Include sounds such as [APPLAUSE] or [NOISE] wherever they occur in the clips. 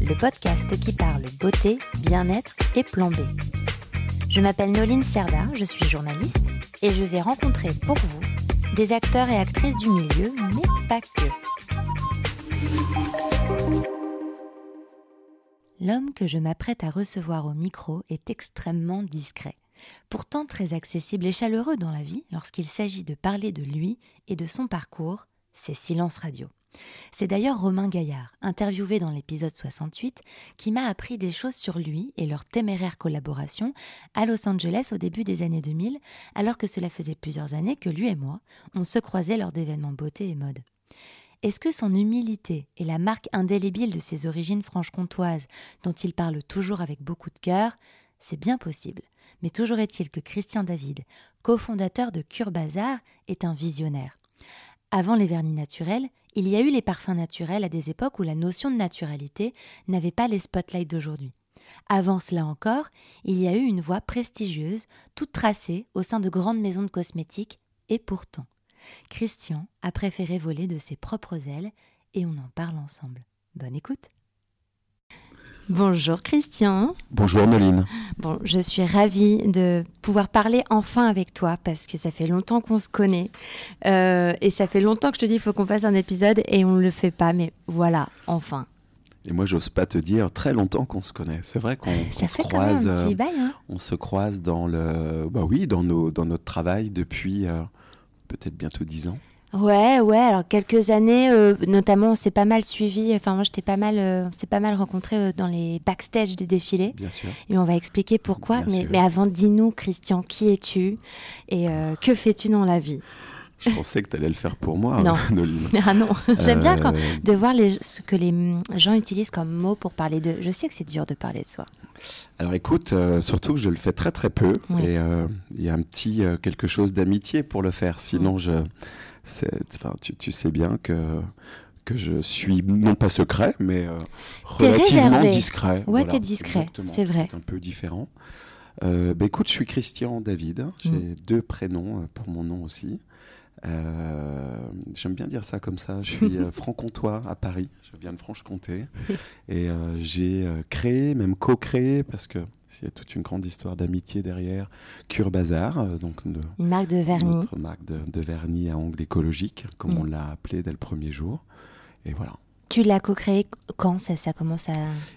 le podcast qui parle beauté, bien-être et plan B. Je m'appelle Noline Serda, je suis journaliste et je vais rencontrer pour vous des acteurs et actrices du milieu, mais pas que. L'homme que je m'apprête à recevoir au micro est extrêmement discret, pourtant très accessible et chaleureux dans la vie lorsqu'il s'agit de parler de lui et de son parcours, c'est silence radio. C'est d'ailleurs Romain Gaillard, interviewé dans l'épisode 68, qui m'a appris des choses sur lui et leur téméraire collaboration à Los Angeles au début des années 2000, alors que cela faisait plusieurs années que lui et moi, on se croisait lors d'événements beauté et mode. Est-ce que son humilité et la marque indélébile de ses origines franche-comtoises, dont il parle toujours avec beaucoup de cœur, c'est bien possible. Mais toujours est-il que Christian David, cofondateur de Cure Bazar, est un visionnaire. Avant les vernis naturels, il y a eu les parfums naturels à des époques où la notion de naturalité n'avait pas les spotlights d'aujourd'hui. Avant cela encore, il y a eu une voie prestigieuse, toute tracée au sein de grandes maisons de cosmétiques, et pourtant, Christian a préféré voler de ses propres ailes et on en parle ensemble. Bonne écoute. Bonjour Christian. Bonjour Noline. Bon, je suis ravie de pouvoir parler enfin avec toi parce que ça fait longtemps qu'on se connaît euh, et ça fait longtemps que je te dis il faut qu'on fasse un épisode et on ne le fait pas, mais voilà, enfin. Et moi, j'ose pas te dire très longtemps qu'on se connaît. C'est vrai qu'on se croise. un petit bail, hein on se croise dans le, bah oui, dans nos, dans notre travail depuis euh, peut-être bientôt dix ans. Ouais, ouais. Alors quelques années, euh, notamment, on s'est pas mal suivi. Enfin, moi, j'étais pas mal, euh, on s'est pas mal rencontrés euh, dans les backstage des défilés. Bien sûr. Et on va expliquer pourquoi. Mais, mais avant, dis-nous, Christian, qui es-tu et euh, que fais-tu dans la vie? Je pensais que tu allais le faire pour moi, Non. Noline. [LAUGHS] Ah non, [LAUGHS] j'aime bien quand, de voir les, ce que les mm, gens utilisent comme mots pour parler d'eux. Je sais que c'est dur de parler de soi. Alors écoute, euh, surtout que je le fais très très peu Oui. et euh, il y a un petit euh, quelque chose d'amitié pour le faire. Sinon, je, tu, tu sais bien que que je suis non pas secret, mais euh, relativement réservé. discret. Ouais, t'es discret, c'est vrai. un peu différent. Euh, bah, écoute, je suis Christian David. J'ai Mm. deux prénoms euh, pour mon nom aussi. Euh, J'aime bien dire ça comme ça. Je suis [LAUGHS] franc-comtois à Paris. Je viens de Franche-Comté. Et j'ai créé, même co-créé, parce que il y a toute une grande histoire d'amitié derrière, Cure Bazar, euh, donc de- marque de vernis. notre marque de, de vernis à ongles écologique, comme Mm. on l'a appelé dès le premier jour. Et voilà. Tu l'as co-créé quand ça, ça commence à...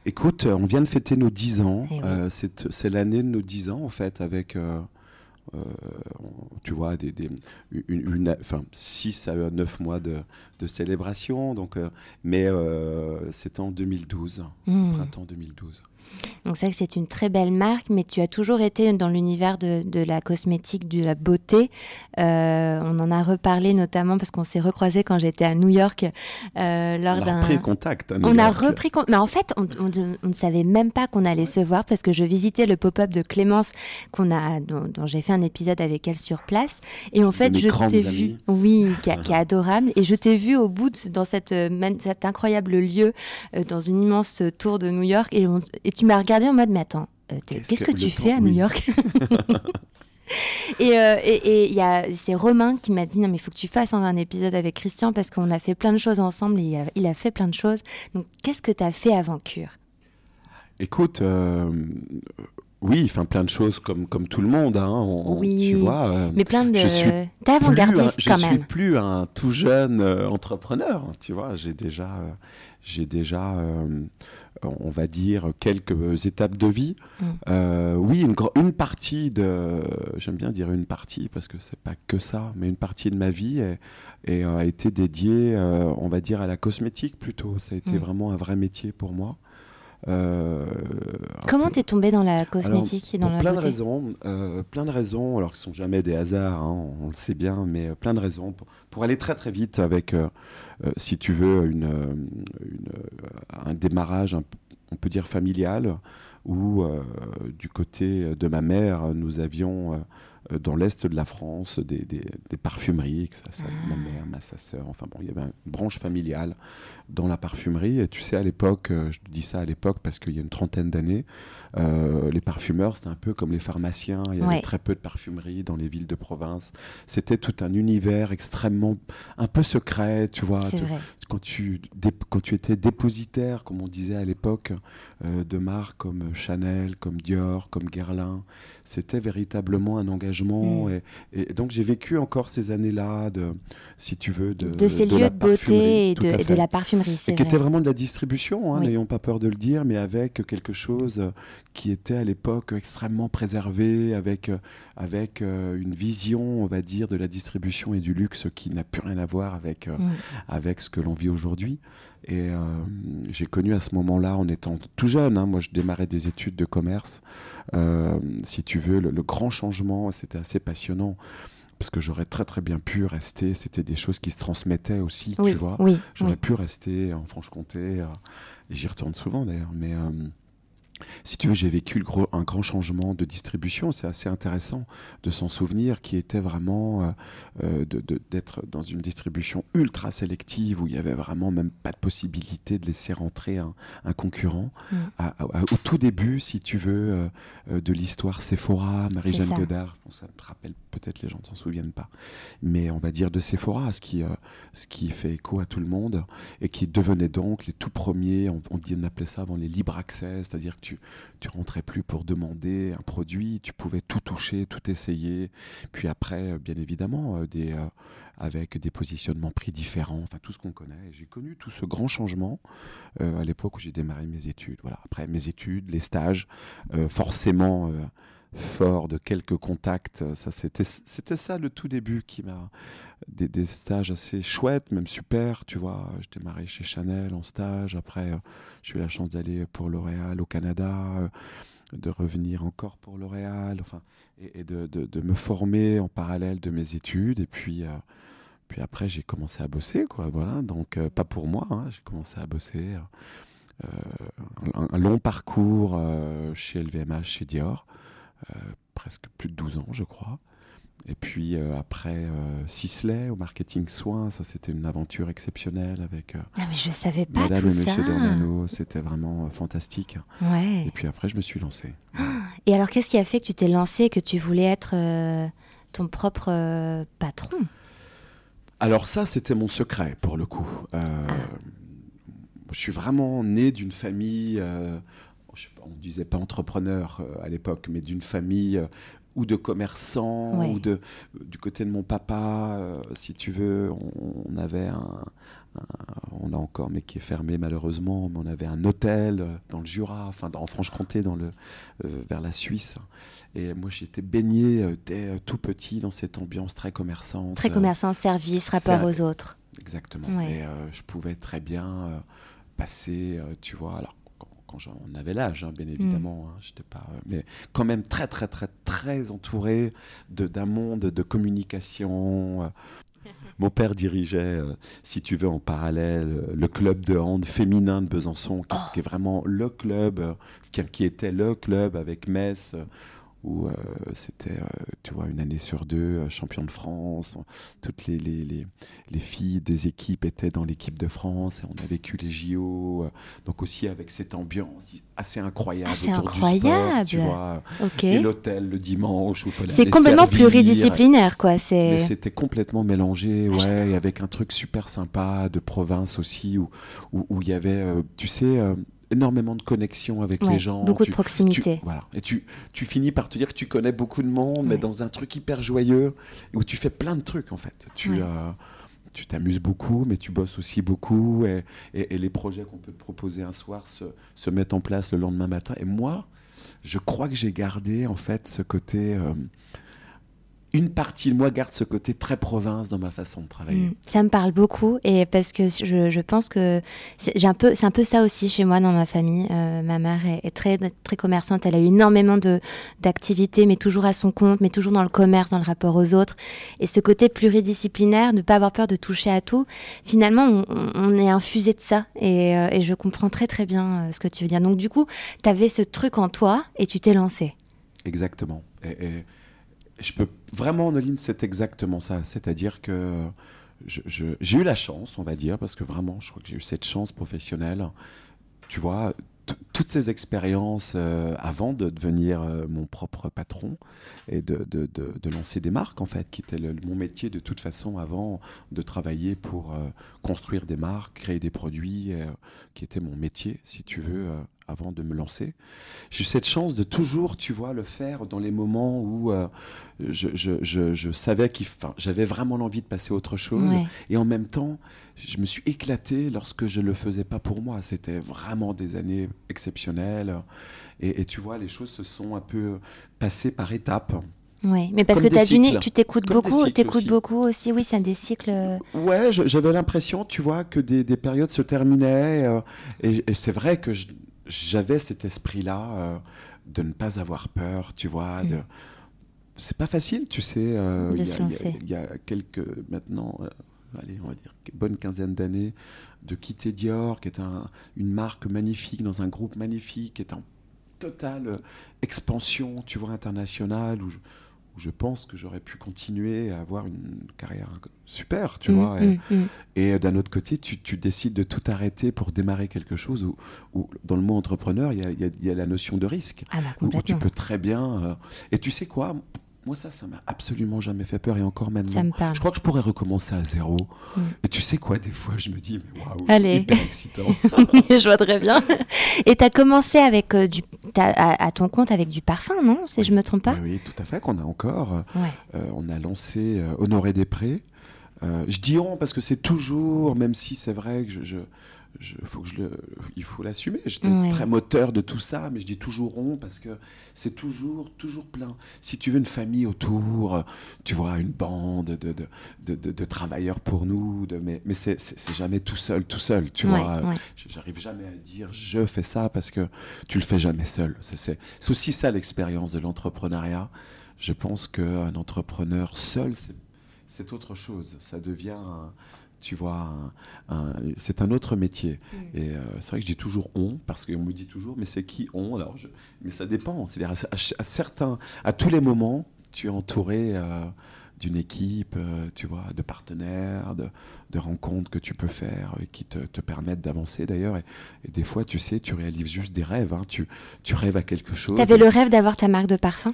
Écoute, euh, on vient de fêter nos 10 ans. Eh oui. Euh, c'est l'année de nos 10 ans, en fait, avec, euh, euh, tu vois, des, des, une, une- enfin, 6 à 9 mois de, de célébration. Donc, mais c'était en 2012, Hmm. printemps 2012. Donc c'est vrai que c'est une très belle marque, mais tu as toujours été dans l'univers de, de la cosmétique, de la beauté. Euh, on en a reparlé notamment parce qu'on s'est recroisés quand j'étais à New York euh, lors On a d'un... repris contact. à New On a repris... con- Mais en fait, on, on- on ne savait même pas qu'on allait se voir parce que je visitais le pop-up de Clémence qu'on a, dont, dont j'ai fait un épisode avec elle sur place. Et en fait, je t'ai vu... Oui, [LAUGHS] qui, a- qui est adorable. Et je t'ai vu au bout de, dans cette, euh, cet incroyable lieu, euh, dans une immense tour de New York. Et, on- et tu m'as regardé en mode, mais attends, euh, t'es- Qu'est-ce qu'est-ce que, que tu le fais à New oui. York [LAUGHS] Et euh, et- et il y a c'est Romain qui m'a dit non mais il faut que tu fasses un épisode avec Christian parce qu'on a fait plein de choses ensemble et il a, il a fait plein de choses. Donc qu'est-ce que tu as fait avant Cure? Écoute, euh, oui, enfin plein de choses comme, comme tout le monde, hein, on- on- Oui, tu vois. euh, Mais plein de je suis t'es plus un- avant-gardiste je quand suis même. plus un tout jeune euh, entrepreneur, tu vois. J'ai déjà, euh, j'ai déjà, euh, on va dire quelques étapes de vie. Mm. Euh, oui, une, partie de, j'aime bien dire une partie parce que c'est pas que ça, mais une partie de ma vie est- est, euh, a été dédiée, euh, on va dire, à la cosmétique plutôt. Ça a été Mm. vraiment un vrai métier pour moi. Euh, Comment t'es tombé dans la cosmétique et dans la plein de raisons, euh, plein de raisons, alors qui sont jamais des hasards, hein, on le sait bien, mais euh, plein de raisons pour, pour aller très très vite avec, si tu veux, une, une, un démarrage un, on peut dire familiale, où du côté de ma mère, nous avions dans l'est de la France des, des, parfumeries, ça, ça, ma ah. mère, ma sa sœur, enfin bon, il y avait une branche familiale dans la parfumerie. Et tu sais, à l'époque, euh, je dis ça à l'époque parce qu'il y a une trentaine d'années, euh, les parfumeurs, c'était un peu comme les pharmaciens. Il y avait très peu de parfumerie dans les villes de province. C'était tout un univers extrêmement, un peu secret, tu vois. quand, tu, quand tu étais dépositaire, comme on disait à l'époque, de marques comme Chanel, comme Dior, comme Guerlain, c'était véritablement un engagement. Mm. Et, donc j'ai vécu encore ces années-là, de, si tu veux, de, de ces lieux de beauté et de, la parfumerie. Et qui était vraiment de la distribution, hein, n'ayons pas peur de le dire, mais avec quelque chose qui était à l'époque extrêmement préservé, avec, avec euh, une vision, on va dire, de la distribution et du luxe qui n'a plus rien à voir avec, euh, mm. avec ce que l'on vit aujourd'hui. Et euh, j'ai connu à ce moment-là, en étant tout jeune, hein, moi je démarrais des études de commerce, euh, si tu veux, le, grand changement, c'était assez passionnant. Parce que j'aurais très très bien pu rester, c'était des choses qui se transmettaient aussi, tu vois. j'aurais pu rester en Franche-Comté, euh, et j'y retourne souvent d'ailleurs, mais si tu veux, j'ai vécu un grand changement de distribution. C'est assez intéressant de s'en souvenir, qui était vraiment euh, euh, d'être dans une distribution ultra sélective où il y avait vraiment même pas de possibilité de laisser rentrer un, concurrent. Mm. au tout début, si tu veux, euh, de l'histoire Sephora, Marie-Jeanne Godard, ça me rappelle peut-être les gens ne s'en souviennent pas, mais on va dire de Sephora, ce qui, ce qui fait écho à tout le monde et qui devenait donc les tout premiers, on, on, on appelait ça avant les libre accès, c'est-à-dire que tu, rentrais plus pour demander un produit, tu pouvais tout toucher, tout essayer. Puis après, euh, bien évidemment, euh, euh, avec des positionnements prix différents, enfin tout ce qu'on connaît. J'ai connu tout ce grand changement à l'époque où j'ai démarré mes études. Voilà. Après mes études, les stages, forcément fort de quelques contacts. Ça, c'était, c'était ça le tout début qui m'a des, des, stages assez chouettes, même super. Tu vois, je démarrais chez Chanel en stage. Après, euh, j'ai eu la chance d'aller pour L'Oréal au Canada, euh, de revenir encore pour L'Oréal, enfin, et, de, de, me former en parallèle de mes études. Et puis, euh, puis après, j'ai commencé à bosser, quoi. Voilà, donc pas pour moi. Hein. j'ai commencé à bosser. Un, un, long parcours chez LVMH, chez Dior. Euh, presque plus de 12 ans, je crois. Et puis euh, après euh, Sisley au marketing soins, ça c'était une aventure exceptionnelle avec euh, ah, mais je savais pas Madame tout et Monsieur Dornano, c'était vraiment fantastique. Ouais. Et puis après je me suis lancé. Et alors qu'est-ce qui a fait que tu t'es lancé, que tu voulais être ton propre patron? Alors ça c'était mon secret pour le coup. Ah. Je suis vraiment né d'une famille on ne disait pas entrepreneur euh, à l'époque, mais d'une famille euh, ou de commerçants, ou de, du côté de mon papa, euh, si tu veux, on, avait un, on a encore, mais qui est fermé malheureusement, mais on avait un hôtel dans le Jura, enfin en Franche-Comté, dans le, vers la Suisse. Et moi, j'étais baigné dès tout petit dans cette ambiance très commerçante. Très commerçant, service, rapport aux autres. Exactement. Et je pouvais très bien passer, tu vois, alors quand j'en avais l'âge, hein, bien évidemment. Mm. Hein, pas, euh, mais quand même très, très, très, très entouré d'un monde de communication. Euh. [LAUGHS] Mon père dirigeait, euh, si tu veux, en parallèle, le club de hand féminin de Besançon, qui, est oh. vraiment le club, qui, qui, était le club avec Metz, où euh, c'était, euh, tu vois, une année sur deux, euh, champion de France. Toutes les, les, les, les, filles des équipes étaient dans l'équipe de France et on a vécu les JO. donc aussi avec cette ambiance assez incroyable autour incroyable. du sport, tu vois. Et l'hôtel le dimanche où C'est complètement pluridisciplinaire, quoi. Mais c'était complètement mélangé, ah, ouais, avec un truc super sympa de province aussi, où il où, il y avait, tu sais énormément de connexions avec les gens. Beaucoup de proximité. voilà. Et tu, tu finis par te dire que tu connais beaucoup de monde, mais dans un truc hyper joyeux, où tu fais plein de trucs en fait. Tu, euh, tu t'amuses beaucoup, mais tu bosses aussi beaucoup, et, et, les projets qu'on peut te proposer un soir se, se, mettent en place le lendemain matin. Et moi, je crois que j'ai gardé en fait ce côté... Euh, une partie de moi garde ce côté très province dans ma façon de travailler. Mm. Ça me parle beaucoup et parce que je, je pense que c'est un peu, c'est un peu ça aussi chez moi dans ma famille. Euh, ma mère est, très, très commerçante, elle a eu énormément de, d'activités, mais toujours à son compte, mais toujours dans le commerce, dans le rapport aux autres. Et ce côté pluridisciplinaire, ne pas avoir peur de toucher à tout, finalement, on, est infusé de ça. Et, euh, et, je comprends très très bien euh, ce que tu veux dire. Donc du coup, tu avais ce truc en toi et tu t'es lancé. Exactement. et je peux vraiment, Noline, c'est exactement ça. C'est-à-dire que j'ai eu la chance, on va dire, parce que vraiment, je crois que j'ai eu cette chance professionnelle. Tu vois, toutes ces expériences euh, avant de devenir euh, mon propre patron et de, de, de, lancer des marques, en fait, qui était mon métier de toute façon avant de travailler pour euh, construire des marques, créer des produits, qui était mon métier, si tu veux, avant de me lancer. J'ai eu cette chance de toujours, tu vois, le faire dans les moments où je, je, je, savais que j'avais vraiment l'envie de passer à autre chose. Et en même temps, je me suis éclaté lorsque je ne le faisais pas pour moi. C'était vraiment des années exceptionnelles. Et, tu vois, les choses se sont un peu passées par étapes. Oui, mais parce que tu as du tu t'écoutes beaucoup, t'écoutes beaucoup aussi, oui, c'est un des cycles. Euh. Ouais, j'avais l'impression, tu vois, que des, des périodes se terminaient, euh, et, c'est vrai que j'avais cet esprit-là euh, de ne pas avoir peur, tu vois, de, mm. c'est pas facile, tu sais. Il y, a quelques maintenant, allez, on va dire, bonne quinzaine d'années, de quitter Dior, qui est une marque magnifique, dans un groupe magnifique, qui est en totale euh, expansion, tu vois, internationale, où je, pense que j'aurais pu continuer à avoir une carrière super, tu mmh, vois. Mmh, mmh. Et, d'un autre côté, tu, décides de tout arrêter pour démarrer quelque chose où, dans le monde entrepreneur, il y, a, la notion de risque. Ah bah, où, tu peux très bien... Euh, et tu sais quoi moi, ça, ça m'a absolument jamais fait peur et encore maintenant. Je crois que je pourrais recommencer à zéro. Mm. Et tu sais quoi, des fois, je me dis, mais waouh, c'est hyper excitant. [LAUGHS] je vois très bien. Et tu as commencé avec euh, du, à, ton compte avec du parfum, non Si je me trompe pas oui, tout à fait, qu'on a encore. Euh, on a lancé euh, Honoré des Prés. Je dis on parce que c'est toujours, même si c'est vrai que je faut que je le, il faut l'assumer. J'étais très moteur de tout ça, mais je dis toujours rond parce que c'est toujours, toujours plein. Si tu veux une famille autour, tu vois, une bande de, de, de, travailleurs pour nous, de, mais, mais c'est jamais tout seul, tout seul, tu vois. J'arrive jamais à dire je fais ça parce que tu le fais jamais seul. C'est aussi ça l'expérience de l'entrepreneuriat. Je pense qu'un entrepreneur seul, c'est autre chose. Ça devient tu vois, c'est un autre métier. Mm. Et euh, c'est vrai que je dis toujours on, parce qu'on me dit toujours, mais c'est qui on? Alors, Mais ça dépend. C'est-à-dire, à, certains, à tous les moments, tu es entouré euh, d'une équipe, euh, tu vois, de partenaires, de, rencontres que tu peux faire et qui te, permettent d'avancer d'ailleurs. Et, des fois, tu sais, tu réalises juste des rêves. Hein. Tu, tu rêves à quelque chose. Tu avais le rêve d'avoir ta marque de parfum?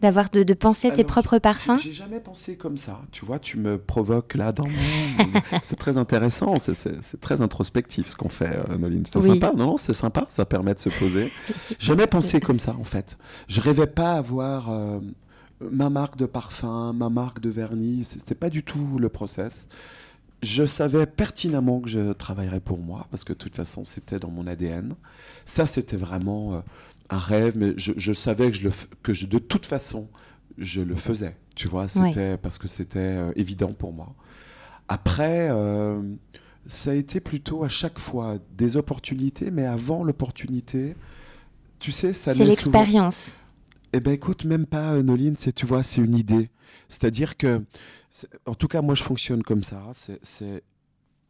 D'avoir de, de, penser tes propres parfums J'ai jamais pensé comme ça. Tu vois, tu me provoques là dans mon. [LAUGHS] c'est très intéressant, c'est très introspectif ce qu'on fait, euh, Noline. C'est sympa, non, non c'est sympa, ça permet de se poser. [LAUGHS] jamais pensé comme ça en fait. Je rêvais pas avoir euh, ma marque de parfum, ma marque de vernis. C'était pas du tout le process. Je savais pertinemment que je travaillerais pour moi parce que de toute façon c'était dans mon ADN. Ça c'était vraiment. Euh, un rêve, mais je, savais que, je le, que je, de toute façon, je le faisais. Tu vois, c'était parce que c'était euh, évident pour moi. Après, euh, ça a été plutôt à chaque fois des opportunités, mais avant l'opportunité, tu sais, ça. C'est l'expérience. Eh ben, écoute, même pas, euh, Noline, c'est, tu vois, c'est une idée. C'est-à-dire que, en tout cas, moi, je fonctionne comme ça. C'est,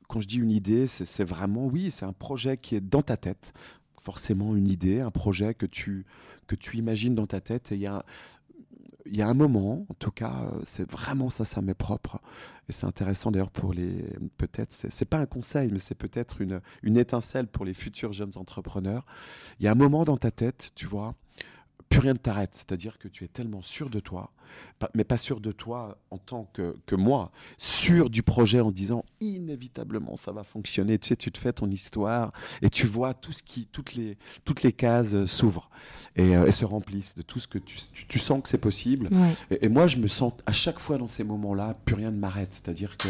quand je dis une idée, c'est vraiment, oui, c'est un projet qui est dans ta tête forcément une idée, un projet que tu, que tu imagines dans ta tête. Et il y a, y a un moment, en tout cas, euh, c'est vraiment ça, ça m'est propre. Et c'est intéressant d'ailleurs pour les. Peut-être, c'est pas un conseil, mais c'est peut-être une, une étincelle pour les futurs jeunes entrepreneurs. Il y a un moment dans ta tête, tu vois, plus rien ne t'arrête. C'est-à-dire que tu es tellement sûr de toi, mais pas sûr de toi en tant que, que, moi, sûr du projet en disant inévitablement ça va fonctionner. Tu sais, tu te fais ton histoire et tu vois tout ce qui, toutes les, toutes les cases euh, s'ouvrent euh, et, se remplissent de tout ce que tu, tu, sens que c'est possible. Et, et, moi, je me sens à chaque fois dans ces moments-là, plus rien ne m'arrête. C'est-à-dire que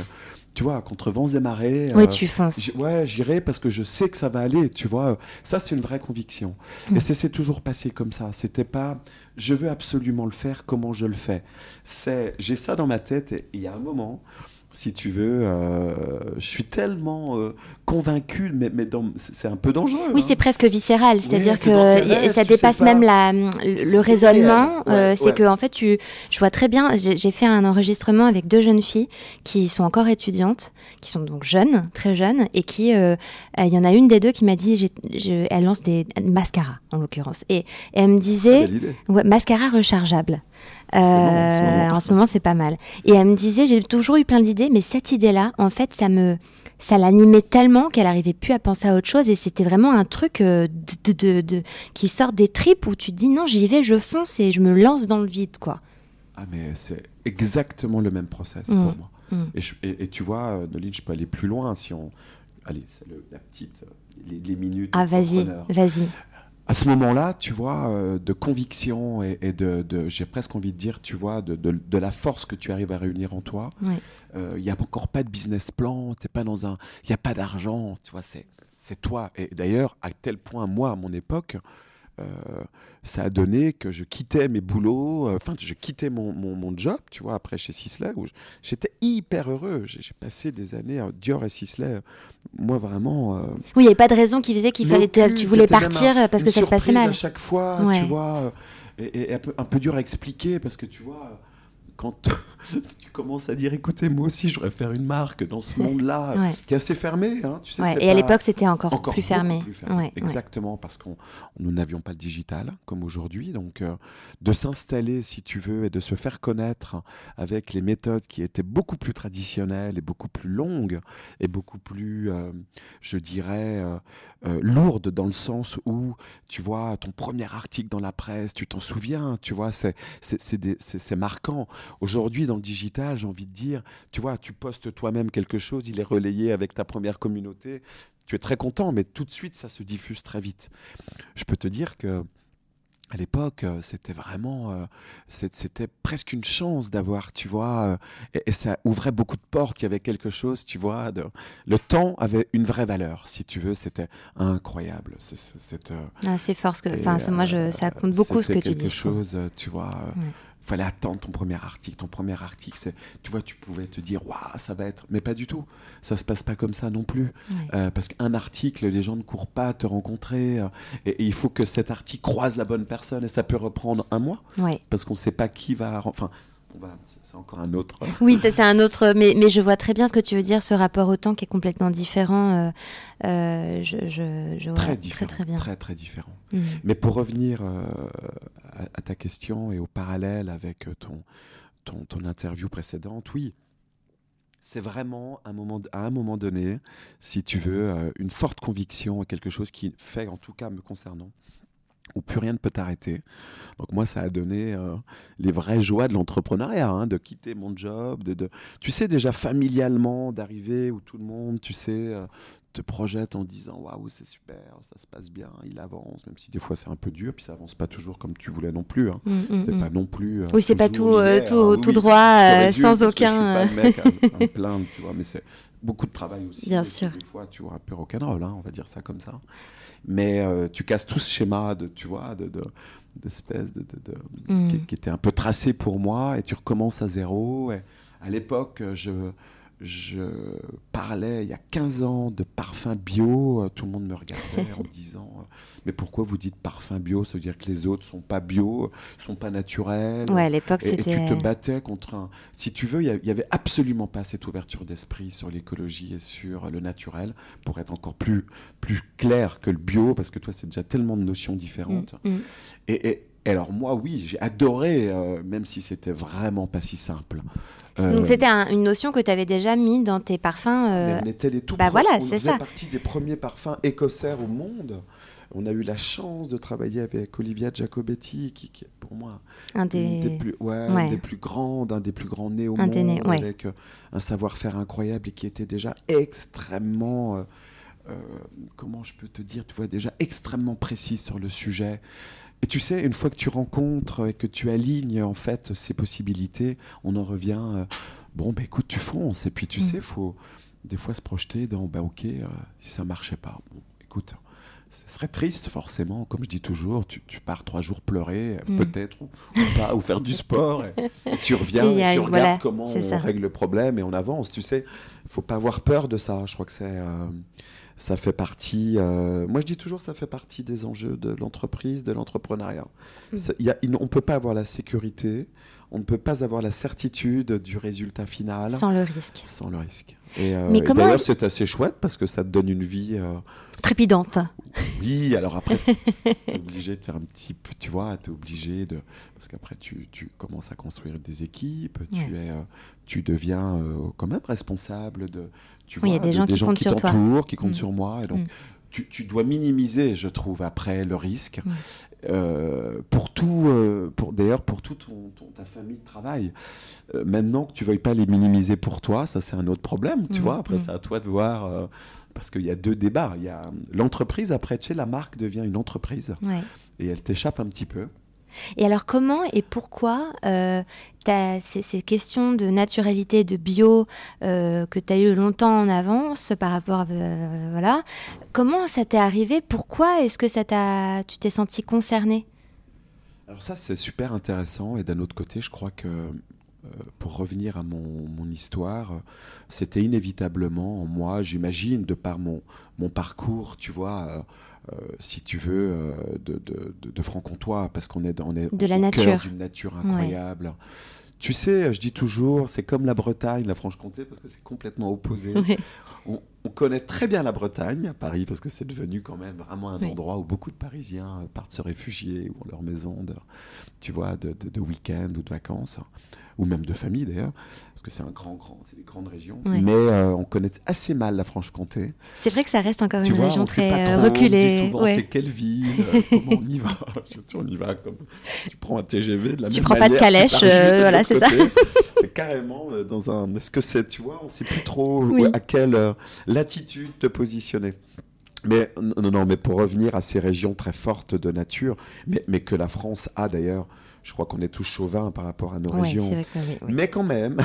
tu vois, contre vents et marées. Oui, euh, tu fonces. Ouais, j'irai parce que je sais que ça va aller, tu vois. Ça, c'est une vraie conviction. Mm. Et c'est toujours passé comme ça. C'était pas. je veux absolument le faire, comment je le fais C'est, J'ai ça dans ma tête et il y a un moment si tu veux. Euh, je suis tellement euh, convaincu, mais, mais c'est un peu dangereux. Oui, hein. c'est presque viscéral, c'est-à-dire que ça dépasse même la, le raisonnement. Euh, c'est que en fait, tu, je vois très bien. J'ai fait un enregistrement avec deux jeunes filles qui sont encore étudiantes, qui sont donc jeunes, très jeunes, et qui, il y en a une des deux qui m'a dit, elle lance des mascaras en l'occurrence, et, elle me disait, ouais, mascara rechargeable. Euh, en ce moment, c'est pas mal. Et elle me disait, j'ai toujours eu plein d'idées, mais cette idée-là, en fait, ça me, ça l'animait tellement qu'elle arrivait plus à penser à autre chose. Et c'était vraiment un truc euh, de, de, qui sort des tripes où tu te dis non, j'y vais, je fonce et je me lance dans le vide, quoi. Ah, mais c'est exactement le même process pour mm. moi. Mm. Et, et, tu vois, euh, Noline, je peux aller plus loin si on. Allez, c'est la petite. Les, les minutes. Ah, vas-y, vas-y à ce moment-là, tu vois, euh, de conviction et, de, j'ai presque envie de dire, tu vois, de, la force que tu arrives à réunir en toi. Euh, il n'y a encore pas de business plan, t'es pas dans un, il n'y a pas d'argent, tu vois, c'est, c'est toi. Et d'ailleurs, à tel point, moi, à mon époque, euh, ça a donné que je quittais mes boulots, euh, enfin, je quittais mon, mon, job, tu vois, après chez Sisley, où j'étais hyper heureux. J'ai passé des années à Dior et Sisley. Moi, vraiment. Euh, oui, il n'y avait pas de raison qui faisait qu'il fallait, tu voulais partir parce que ça se passait mal. à chaque fois, tu vois, et, un, peu, un, peu, dur à expliquer parce que tu vois quand [LAUGHS] tu commences à dire écoutez moi aussi je voudrais faire une marque dans ce monde là [LAUGHS] qui est assez fermé hein, tu sais, et à l'époque c'était encore, plus fermé, exactement parce qu'on nous n'avions pas le digital comme aujourd'hui. Donc euh, de s'installer si tu veux et de se faire connaître avec les méthodes qui étaient beaucoup plus traditionnelles et beaucoup plus longues et beaucoup plus euh, je dirais euh, lourdes dans le sens où tu vois ton premier article dans la presse tu t'en souviens tu vois c'est c'est marquant Aujourd'hui, dans le digital, j'ai envie de dire, tu vois, tu postes toi-même quelque chose, il est relayé avec ta première communauté, tu es très content, mais tout de suite, ça se diffuse très vite. Je peux te dire que à l'époque, euh, c'était vraiment, euh, c'était presque une chance d'avoir, tu vois, euh, et, ça ouvrait beaucoup de portes. Il y avait quelque chose, tu vois, de, le temps avait une vraie valeur, si tu veux, c'était incroyable. C'est ah, fort, que, enfin, moi, je, ça compte beaucoup ce que tu dis. Quelque chose, tu vois fallait attendre ton premier article. Ton premier article, tu vois, tu pouvais te dire, waouh, ça va être. Mais pas du tout. Ça se passe pas comme ça non plus. Euh, parce qu'un article, les gens ne courent pas à te rencontrer. Euh, et, il faut que cet article croise la bonne personne. Et ça peut reprendre un mois. Parce qu'on ne sait pas qui va. Enfin, c'est encore un autre. [LAUGHS] Oui, c'est un autre. Mais, mais, je vois très bien ce que tu veux dire, ce rapport au temps qui est complètement différent. Euh, je, je, très, très, très bien. Très, très différent. Mhm. Mais pour revenir à, ta question et au parallèle avec ton, ton, ton interview précédente, oui, c'est vraiment un moment, à un moment donné, si tu veux, euh, une forte conviction, quelque chose qui fait, en tout cas me concernant, où plus rien ne peut t'arrêter. Donc moi, ça a donné euh, les vraies joies de l'entrepreneuriat, hein, de quitter mon job, de, de, tu sais déjà familialement d'arriver où tout le monde, tu sais, euh, te projette en disant waouh c'est super, ça se passe bien, il avance, même si des fois c'est un peu dur, puis ça avance pas toujours comme tu voulais non plus. Hein. Mm, mm, C'était mm. pas non plus. Euh, oui, c'est pas tout, tout, tout droit, sans aucun. je suis pas le mec à, me plaindre, tu vois, mais c'est beaucoup de travail aussi. Bien sûr. Des fois, tu vois, un peu rock'n'roll, hein, on va dire ça comme ça. Mais euh, tu casses tout ce schéma de, tu vois, de, de d'espèce de, de, qui, qui, était un peu tracé pour moi, et tu recommences à zéro. Et à l'époque, je je parlais il y a 15 ans de parfum bio, euh, tout le monde me regardait en disant euh, Mais pourquoi vous dites parfum bio? Ça veut dire que les autres sont pas bio, sont pas naturels. Ouais, à l'époque, c'était. Et tu te battais contre un. Si tu veux, il n'y avait absolument pas cette ouverture d'esprit sur l'écologie et sur le naturel pour être encore plus, plus clair que le bio, parce que toi, c'est déjà tellement de notions différentes. Mm, mm. et, alors moi, oui, j'ai adoré, euh, même si c'était vraiment pas si simple. Euh, Donc c'était une notion que tu avais déjà mis dans tes parfums. Euh... on était les tout bah voilà, c'est ça. partie des premiers parfums écossaires au monde. On a eu la chance de travailler avec Olivia Giacobetti, qui, est pour moi un des, plus, ouais, des plus grands, un des plus grands nés au monde, avec euh, un savoir-faire incroyable et qui était déjà extrêmement, comment je peux te dire, tu vois, déjà extrêmement précis sur le sujet. Et tu sais, une fois que tu rencontres et que tu alignes en fait ces possibilités, on en revient. Euh, bon, ben écoute, tu fonces. Et puis tu mm. sais, il faut des fois se projeter dans, ben ok, euh, si ça marchait pas, bon, écoute, ce serait triste forcément, comme je dis toujours, tu, tu pars trois jours pleurer, Mm. peut-être, ou, ou pas, ou faire du sport, et, et [LAUGHS] tu reviens, Et et tu regardes voilà, comment on ça. règle le problème et on avance, tu sais. Il faut pas avoir peur de ça, je crois que c'est... ça fait partie, euh, moi je dis toujours, ça fait partie des enjeux de l'entreprise, de l'entrepreneuriat. Mm. Il- on ne peut pas avoir la sécurité, on ne peut pas avoir la certitude du résultat final Sans le risque. sans le risque. Et, euh, et d'ailleurs, est- c'est assez chouette parce que ça te donne une vie. euh, Trépidante. Oui, alors après, [LAUGHS] tu es obligé de faire un petit peu, tu vois, tu es obligé de. Parce qu'après, tu, tu commences à construire des équipes, tu, es, euh, tu deviens euh, quand même responsable de. Tu Oui, il y a des de- gens qui comptent sur toi. qui comptent sur moi. Et donc, Mm. tu, tu dois minimiser, je trouve, après le risque. Euh, pour tout, euh, pour, d'ailleurs, pour toute ton, ton- ta famille de travail. Euh, maintenant que tu veuilles pas les minimiser pour toi, ça c'est un autre problème, tu Mm, vois. Après, mm. c'est à toi de voir. parce qu'il y a deux débats. Il y a l'entreprise, après, tu sais, la marque devient une entreprise Ouais. et elle t'échappe un petit peu. Et alors comment et pourquoi euh, ces, questions de naturalité, de bio euh, que tu as eu longtemps en avance par rapport à... euh, voilà. Comment ça t'est arrivé? Pourquoi est-ce que ça tu t'es senti concerné Alors ça, c'est super intéressant. Et d'un autre côté, je crois que, euh, pour revenir à mon, mon histoire, c'était inévitablement en moi, j'imagine, de par mon, mon parcours, tu vois, si tu veux, euh, de, de, de, de franc-comtois, parce qu'on est, on est De la au cœur nature. d'une nature incroyable. Tu sais, je dis toujours, c'est comme la Bretagne, la Franche-Comté, parce que c'est complètement opposé. Ouais. On, on connaît très bien la Bretagne, à Paris, parce que c'est devenu quand même vraiment un endroit où beaucoup de Parisiens euh, partent se réfugier ou ont leur maison, de, tu vois, de, de- de week-end ou de vacances, ou même de famille d'ailleurs, parce que c'est un grand, grand, c'est des grandes régions. Mais euh, on connaît assez mal la Franche-Comté. C'est vrai que ça reste encore Tu une vois, région on sait très pas euh, trop, On reculée. dit souvent ouais. c'est quelle ville, euh, [LAUGHS] comment on y va. [LAUGHS] Surtout, on y va comme tu prends un TGV de la Tu même prends pas de manière, tu calèche, juste euh, de voilà, l'autre c'est ça. [LAUGHS] C'est carrément dans un. Est-ce que c'est, tu vois, on sait plus trop Oui. à quelle latitude te positionner. Mais non, non, non, mais pour revenir à ces régions très fortes de nature, mais, mais que la France a d'ailleurs, je crois qu'on est tous chauvins par rapport à nos Ouais, régions. c'est vrai que oui, oui. Mais quand même,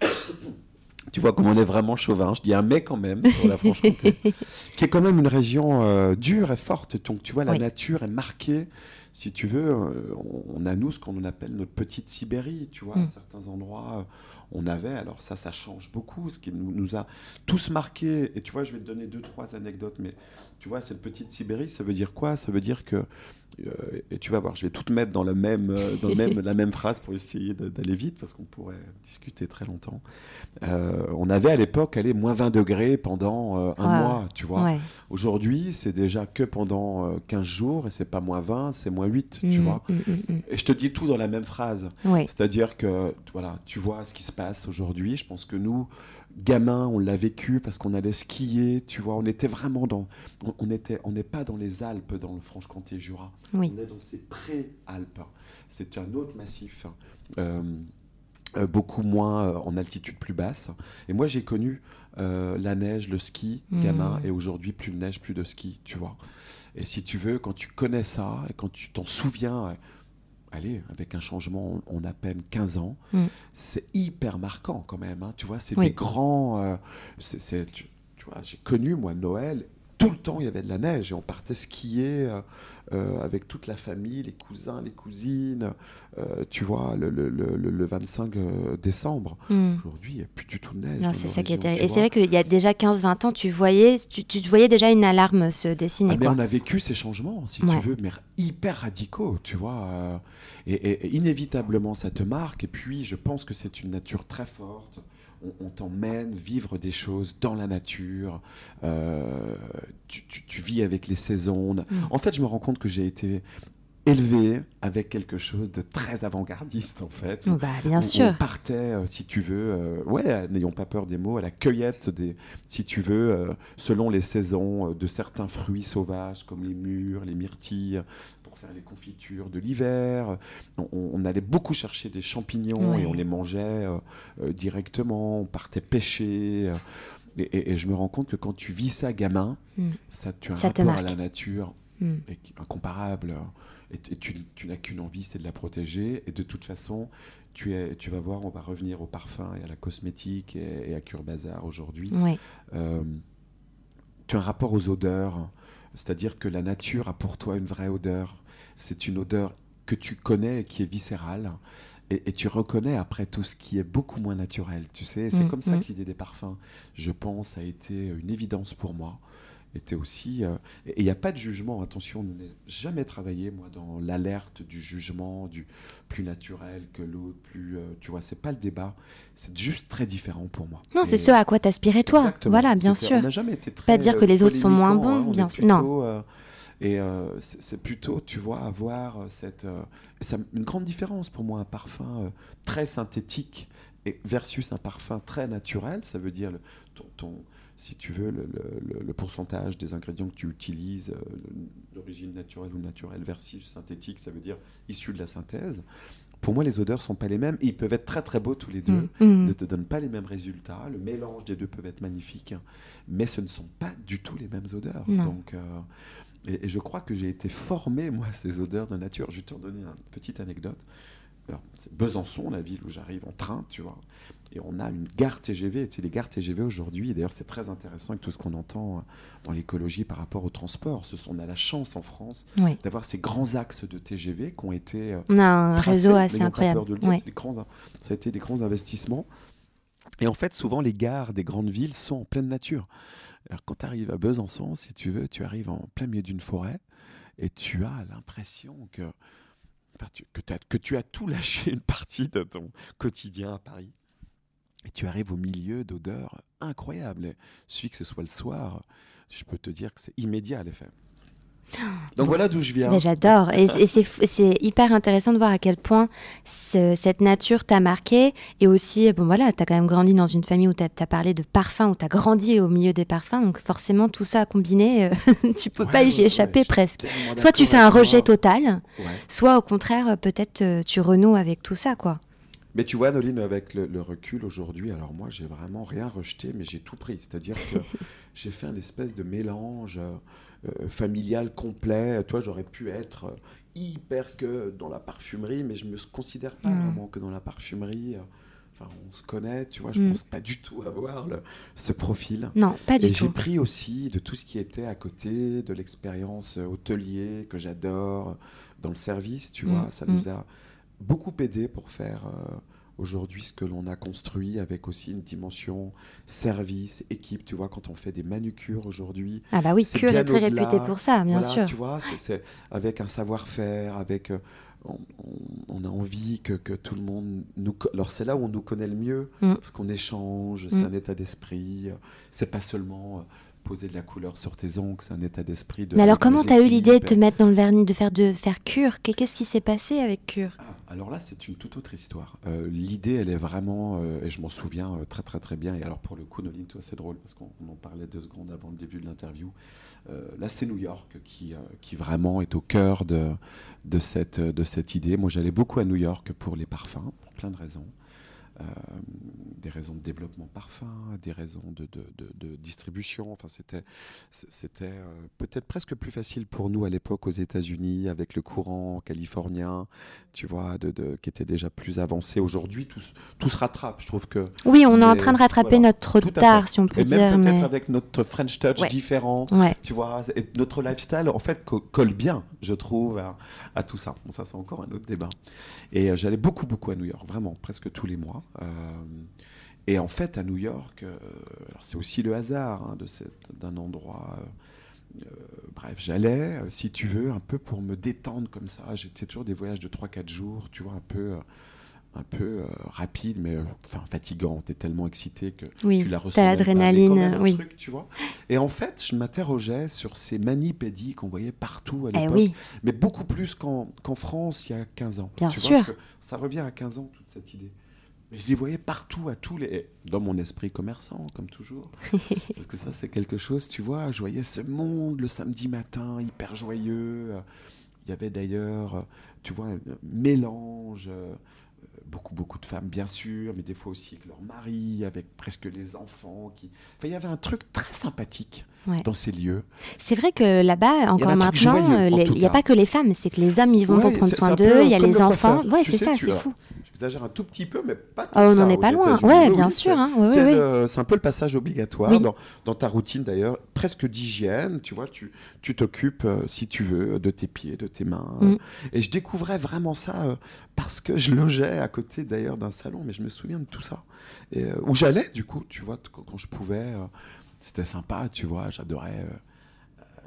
[COUGHS] tu vois comme on est vraiment chauvin, je dis un mais quand même sur la Franche-Comté, [LAUGHS] qui est quand même une région euh, dure et forte. Donc tu vois, la Oui. nature est marquée, si tu veux, euh, on, a nous ce qu'on appelle notre petite Sibérie, tu vois, Mm. à certains endroits. euh, On avait, alors ça, ça change beaucoup, ce qui nous, nous a tous marqués. Et tu vois, je vais te donner deux, trois anecdotes, mais tu vois, cette petite Sibérie, ça veut dire quoi? Ça veut dire que, euh, et tu vas voir, je vais tout mettre dans, le même, dans le même, la même phrase pour essayer d'aller vite, parce qu'on pourrait discuter très longtemps. Euh, on avait à l'époque, allez, moins 20 degrés pendant euh, un Ah, mois, tu vois. Ouais. Aujourd'hui, c'est déjà que pendant euh, 15 jours, et c'est pas moins 20, c'est moins 8, tu Mm, vois. mm, mm. Et je te dis tout dans la même phrase. Ouais. C'est-à-dire que voilà, tu vois ce qui se passe aujourd'hui. Je pense que nous, gamins, on l'a vécu parce qu'on allait skier. Tu vois, on était vraiment dans. On, on était, on n'est pas dans les Alpes, dans le Franche-Comté-Jura. Oui. On est dans ces pré-Alpes. C'est un autre massif. euh, euh, beaucoup moins euh, en altitude plus basse. Et moi, j'ai connu euh, la neige, le ski, gamin, et aujourd'hui, plus de neige, plus de ski, tu vois. Et si tu veux, quand tu connais ça, et quand tu t'en souviens, euh, allez, avec un changement en à peine 15 ans, Mm. c'est hyper marquant quand même. hein. tu vois, c'est Oui. des grands. euh, c'est, c'est- tu, tu vois, j'ai connu, moi, Noël. Tout le temps, il y avait de la neige et on partait skier euh, euh, avec toute la famille, les cousins, les cousines, euh, tu vois, le, le- le- le- le 25 euh, décembre. Mm. Aujourd'hui, il n'y a plus du tout de neige. Non, c'est ça qui est régions, terrible. tu Et c'est vrai qu'il y a déjà 15-20 ans, tu voyais, tu, tu voyais déjà une alarme se dessiner. Ah, mais quoi. on a vécu ces changements, si Ouais. tu veux, mais hyper radicaux, tu vois. et, et- et inévitablement, ça te marque. Et puis, je pense que c'est une nature très forte. On, on t'emmène vivre des choses dans la nature. euh, tu, tu- tu vis avec les saisons. Mm. En fait, je me rends compte que j'ai été élevé avec quelque chose de très avant-gardiste, en fait. Bah, bien On- sûr. On partait, euh, si tu veux, euh, ouais, n'ayons pas peur des mots, à la cueillette des, si tu veux, euh, selon les saisons, de certains fruits sauvages comme les mûres, les myrtilles, pour faire les confitures de l'hiver. On, on allait beaucoup chercher des champignons et on les mangeait euh, euh, directement. On partait pêcher. euh, et, et- et je me rends compte que quand tu vis ça gamin, Mm. ça, tu as un Ça rapport à la nature Mm. incomparable. Et, et tu, tu n'as qu'une envie, c'est de la protéger. Et de toute façon, tu, es, tu vas voir, on va revenir au parfum et à la cosmétique et, à Cure Bazar aujourd'hui. Euh, tu as un rapport aux odeurs C'est-à-dire que la nature a pour toi une vraie odeur. C'est une odeur que tu connais qui est viscérale. Et, tu reconnais après tout ce qui est beaucoup moins naturel. Tu sais, c'est mm, comme ça mm. que l'idée des parfums, je pense, a été une évidence pour moi était aussi. Euh, et il n'y a pas de jugement, attention, on n'ai jamais travaillé, moi, dans l'alerte du jugement, du plus naturel que l'autre, plus. Euh, tu vois, c'est pas le débat, c'est juste très différent pour moi. Non, c'est ce à quoi t'aspirais toi. Voilà, bien sûr. On n'a jamais été très. Pas dire que les autres sont moins bons, hein, bien sûr. Non. Euh, et c'est plutôt, tu vois, avoir cette. une grande différence pour moi, un parfum très synthétique versus un parfum très naturel. Ça veut dire le, ton si tu veux, le, pourcentage des ingrédients que tu utilises, euh, l'origine naturelle ou naturelle versus synthétique, ça veut dire issu de la synthèse. Pour moi, les odeurs sont pas les mêmes. Ils peuvent être très très beaux tous les deux, mm. Mm. ne te donnent pas les mêmes résultats. Le mélange des deux peut être magnifique, hein. mais ce ne sont pas du tout les mêmes odeurs. Donc, euh, et, je crois que j'ai été formé moi à ces odeurs de nature. Je vais te redonner une petite anecdote. C'est Besançon, la ville où j'arrive en train, tu vois. Et on a une gare TGV. Tu sais, les gares TGV aujourd'hui, d'ailleurs, c'est très intéressant avec tout ce qu'on entend euh, dans l'écologie par rapport au transport. Ce sont, on a la chance en France d'avoir ces grands axes de TGV qui ont été. Euh, on a un réseau assez incroyable. ça a été des grands investissements. Et en fait, souvent, les gares des grandes villes sont en pleine nature. Alors, quand tu arrives à Besançon, si tu veux, tu arrives en plein milieu d'une forêt et tu as l'impression que, que, que tu as tout lâché une partie de ton quotidien à Paris et tu arrives au milieu d'odeurs incroyables. Il suffit que ce soit le soir, je peux te dire que c'est immédiat l'effet. Donc voilà d'où je viens. J'adore. Et, c'est hyper intéressant de voir à quel point cette nature t'a marqué. Et aussi, bon voilà, tu as quand même grandi dans une famille où tu as, parlé de parfums, où tu as grandi au milieu des parfums. Donc forcément, tout ça combiné, euh, [LAUGHS] tu peux pas y échapper presque. Soit tu fais un rejet total, soit au contraire, peut-être euh, tu renoues avec tout ça, quoi. Mais tu vois, Noline, avec le, recul aujourd'hui, alors moi, j'ai vraiment rien rejeté, mais j'ai tout pris. C'est-à-dire que [LAUGHS] j'ai fait un espèce de mélange euh, familial complet. Toi, j'aurais pu être hyper que dans la parfumerie, mais je ne me considère pas mm. vraiment que dans la parfumerie. Enfin, on se connaît, tu vois, je ne mm. pense pas du tout avoir ce profil. Non, pas du Et tout. J'ai pris aussi de tout ce qui était à côté, de l'expérience hôtelier que j'adore, dans le service, tu mm. vois, ça nous a beaucoup aidé pour faire euh, aujourd'hui ce que l'on a construit avec aussi une dimension service, équipe. Tu vois, quand on fait des manucures aujourd'hui. Ah bah oui, Cure est très réputé pour ça, bien sûr. Tu vois, c'est avec un savoir-faire, avec. Euh, on, a envie que, que, tout le monde nous. Alors c'est là où on nous connaît le mieux, mm. parce qu'on échange, c'est mm. un état d'esprit. C'est pas seulement euh, poser de la couleur sur tes ongles, c'est un état d'esprit. De Mais alors, comment tu as eu l'idée de te mettre dans le vernis, de faire, de faire cure? Qu'est-ce qui s'est passé avec cure? Ah, Alors là, c'est une toute autre histoire. Euh, l'idée, elle est vraiment, euh, et je m'en souviens euh, très très très bien. Et alors pour le coup, Noline, toi, c'est drôle parce qu'on en parlait deux secondes avant le début de l'interview. là, c'est New York qui, qui vraiment est au cœur de, de, cette, de cette idée. Moi, j'allais beaucoup à New York pour les parfums, pour plein de raisons. Euh, des raisons de développement parfum, des raisons de, de, distribution. Enfin, c'était, c'était euh, peut-être presque plus facile pour nous à l'époque aux États-Unis avec le courant californien, tu vois, de, qui était déjà plus avancé. Aujourd'hui, tout, tout, se rattrape. Je trouve que. Oui, on est en train de rattraper notre retard, si on peut et dire. Même peut-être avec notre French touch différent, tu vois, et notre lifestyle, en fait, colle bien, je trouve, à, tout ça. Bon, ça, c'est encore un autre débat. Et euh, j'allais beaucoup, beaucoup à New York, vraiment, presque tous les mois. Euh, et en fait, à New York, euh, c'est aussi le hasard hein, d'un endroit. bref, j'allais, si tu veux, un peu pour me détendre comme ça. J'étais toujours des voyages de 3-4 jours, tu vois, un peu un peu rapide, mais enfin fatigant. Tu es tellement excité que oui, tu la ressens. l'adrénaline, oui. Truc, tu vois et en fait, je m'interrogeais sur ces manipédies qu'on voyait partout à eh l'époque, mais beaucoup plus qu'en France il y a 15 ans. Bien sûr. ça revient à 15 ans, toute cette idée je les voyais partout, à tous les. Dans mon esprit commerçant, comme toujours. [LAUGHS] Parce que ça, c'est quelque chose, tu vois. Je voyais ce monde le samedi matin, hyper joyeux. Il y avait d'ailleurs, tu vois, un mélange. Beaucoup, beaucoup de femmes, bien sûr, mais des fois aussi avec leur mari, avec presque les enfants. Qui... Enfin, il y avait un truc très sympathique dans ces lieux. C'est vrai que là-bas, encore maintenant, il n'y a pas que les femmes, c'est que les hommes, ils vont prendre soin d'eux, il y a les enfants. Oui, c'est ça, c'est fou. J'exagère un tout petit peu, mais pas tout Oh, on ça. n'en est pas loin. Ouais, Oui, bien oui, sûr. c'est- hein. Oui, c'est un peu le passage obligatoire dans, dans ta routine d'ailleurs, presque d'hygiène. Tu vois, tu t'occupes, euh, si tu veux, de tes pieds, de tes mains. Mm. euh, et je découvrais vraiment ça euh, parce que je logeais à côté d'ailleurs d'un salon, mais je me souviens de tout ça. Et, où j'allais, du coup, tu vois, quand, quand je pouvais. C'était sympa, tu vois, j'adorais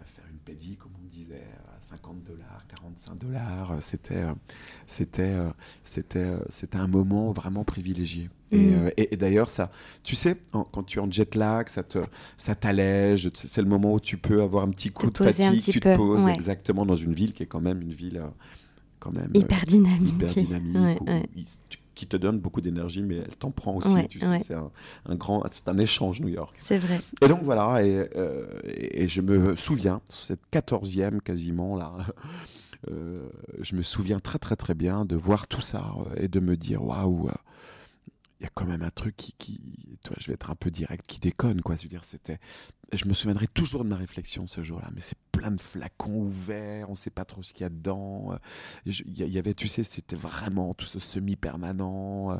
faire une pédie, comme on disait, 50 dollars, 45 dollars. euh, C'était, euh, c'était, euh, c'était, c'était un moment vraiment privilégié. Et, et- et d'ailleurs, ça, tu sais, en- quand tu es en jet lag, ça, te, ça t'allège. C'est le moment où tu peux avoir un petit coup Te de fatigue. Tu peu, te poses ouais. exactement dans une ville qui est quand même une ville quand même Hyper dynamique. hyper dynamique, Ouais, où- ouais. il- tu- qui te donne beaucoup d'énergie, mais elle t'en prend aussi. Ouais, tu sais, ouais. c'est un, un grand, c'est un échange New York. C'est vrai. Et donc voilà, et, euh, et- et je me souviens, cette quatorzième quasiment là, [LAUGHS] euh, je me souviens très très très bien de voir tout ça euh, et de me dire waouh, il y a quand même un truc qui, qui, toi, je vais être un peu direct, qui déconne quoi. Je veux dire, c'était, je me souviendrai toujours de ma réflexion ce jour-là, mais c'est plein de flacons ouverts, on sait pas trop ce qu'il y a dedans. euh, Il y, avait, tu sais, c'était vraiment tout ce semi-permanent, euh,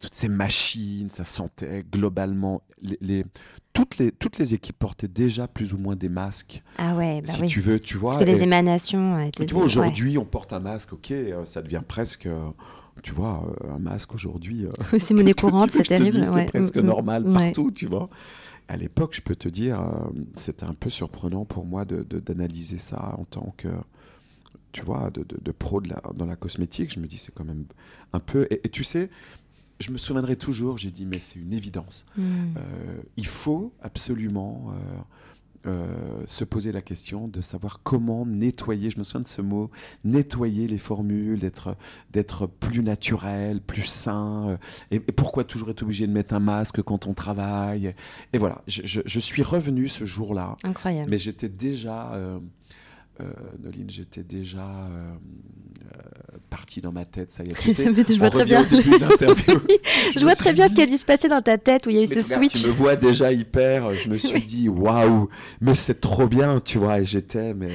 toutes ces machines, ça sentait globalement les, les- toutes les toutes les équipes portaient déjà plus ou moins des masques, Ah ouais, bah si oui. tu veux, tu vois. Parce que les émanations étaient. tu vois, ouais. aujourd'hui, on porte un masque, ok, euh, ça devient presque, euh, tu vois, euh, un masque aujourd'hui. euh, C'est monnaie courante, c'est terrible. ouais. C'est presque Mm, mm. normal partout, tu vois. À l'époque, je peux te dire, euh, c'était un peu surprenant pour moi de- de- d'analyser ça en tant que, tu vois, de, de- de pro de la- dans la cosmétique. Je me dis, c'est quand même un peu. Et, et tu sais, je me souviendrai toujours, j'ai dit, mais c'est une évidence. Mm. Euh, il faut absolument euh, euh, se poser la question de savoir comment nettoyer, je me souviens de ce mot, nettoyer les formules, d'être, d'être plus naturel, plus sain. euh, et, et pourquoi toujours être obligé de mettre un masque quand on travaille Et voilà, je, je- je suis revenu ce jour-là, Incroyable. mais j'étais déjà... euh, euh, Noline, j'étais déjà euh, euh, parti dans ma tête, ça y est. Tu [LAUGHS] sais, je vois très bien. [LAUGHS] Je vois très bien ce qui a dû se passer dans ta tête où il y a eu mais ce switch. Tu me vois déjà hyper. Je me [LAUGHS] suis dit waouh, mais c'est trop bien, tu vois. Et j'étais, mais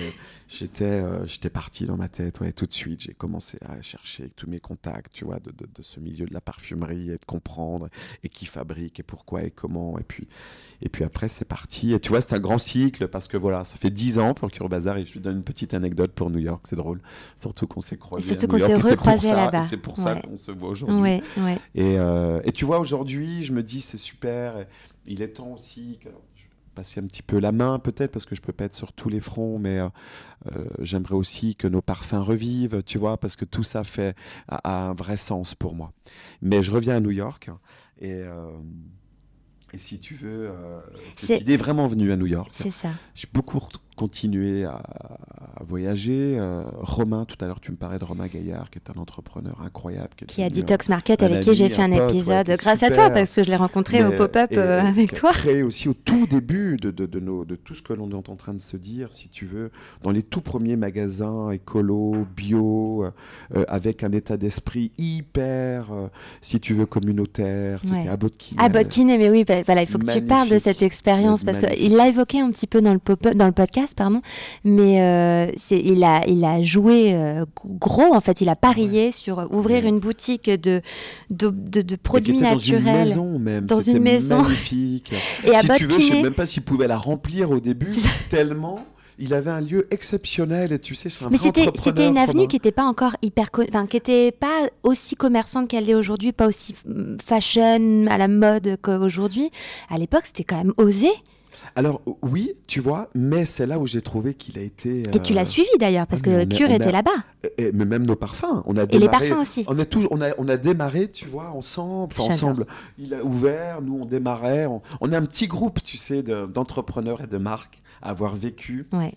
j'étais, euh, j'étais parti dans ma tête. Ouais, tout de suite, j'ai commencé à chercher avec tous mes contacts, tu vois, de, de- de ce milieu de la parfumerie et de comprendre et qui fabrique et pourquoi et comment. Et puis, et puis après, c'est parti. Et tu vois, c'est un grand cycle parce que voilà, ça fait dix ans pour Cure Bazar et je lui donne une petite anecdote pour New York. C'est drôle, surtout qu'on s'est croisés. surtout qu'on s'est recroisés là-bas. C'est pour ça Ouais. qu'on se voit aujourd'hui. Ouais, ouais. Et, euh, et tu vois, aujourd'hui, je me dis, c'est super. Il est temps aussi que. Passer un petit peu la main, peut-être, parce que je peux pas être sur tous les fronts, mais euh, euh, j'aimerais aussi que nos parfums revivent, tu vois, parce que tout ça fait a, a un vrai sens pour moi. Mais je reviens à New York et. euh, et si tu veux, cette idée est vraiment venue à New York. C'est ça. J'ai beaucoup continué à, à voyager. Euh, Romain, tout à l'heure, tu me parlais de Romain Gaillard, qui est un entrepreneur incroyable. Qui a Detox Market avec qui j'ai fait un pote, épisode grâce à toi parce que je l'ai rencontré au pop-up euh, avec toi. créé aussi au tout début de, de, de nos, de tout ce que l'on est en train de se dire, si tu veux, dans les tout premiers magasins écolo, bio, euh, avec un état d'esprit hyper, si tu veux, communautaire. C'était Ouais. à Botkin. Botkin, mais oui, bah, voilà, il faut que tu parles de cette expérience parce qu'il l'a évoqué un petit peu dans le, pop dans le podcast, pardon, mais euh, il, a, il a joué euh, gros, en fait, il a parié sur ouvrir Ouais. une boutique de, de, de, de Et qui produits était Dans une naturels. maison même. Dans une maison. Magnifique. [LAUGHS] Et à si tu veux, je sais Botkiné- même pas s'il pouvait la remplir au début, tellement il avait un lieu exceptionnel. Et tu sais, c'est un Mais c'était une avenue qui n'était pas encore hyper, enfin qui n'était pas aussi commerçante qu'elle l'est aujourd'hui, pas aussi mm, fashion à la mode qu'aujourd'hui. À l'époque, c'était quand même osé. Alors oui, tu vois, mais c'est là où j'ai trouvé qu'il a été. Et tu euh, l'as suivi d'ailleurs parce ah, que Cure était là-bas. et- mais même nos parfums, on a Et les parfums aussi. On a, toujours, on, a, on a démarré, tu vois, ensemble. Ensemble. Il a ouvert, nous on démarrait. On, on est un petit groupe, tu sais, de- d'entrepreneurs et de marques à avoir vécu Ouais.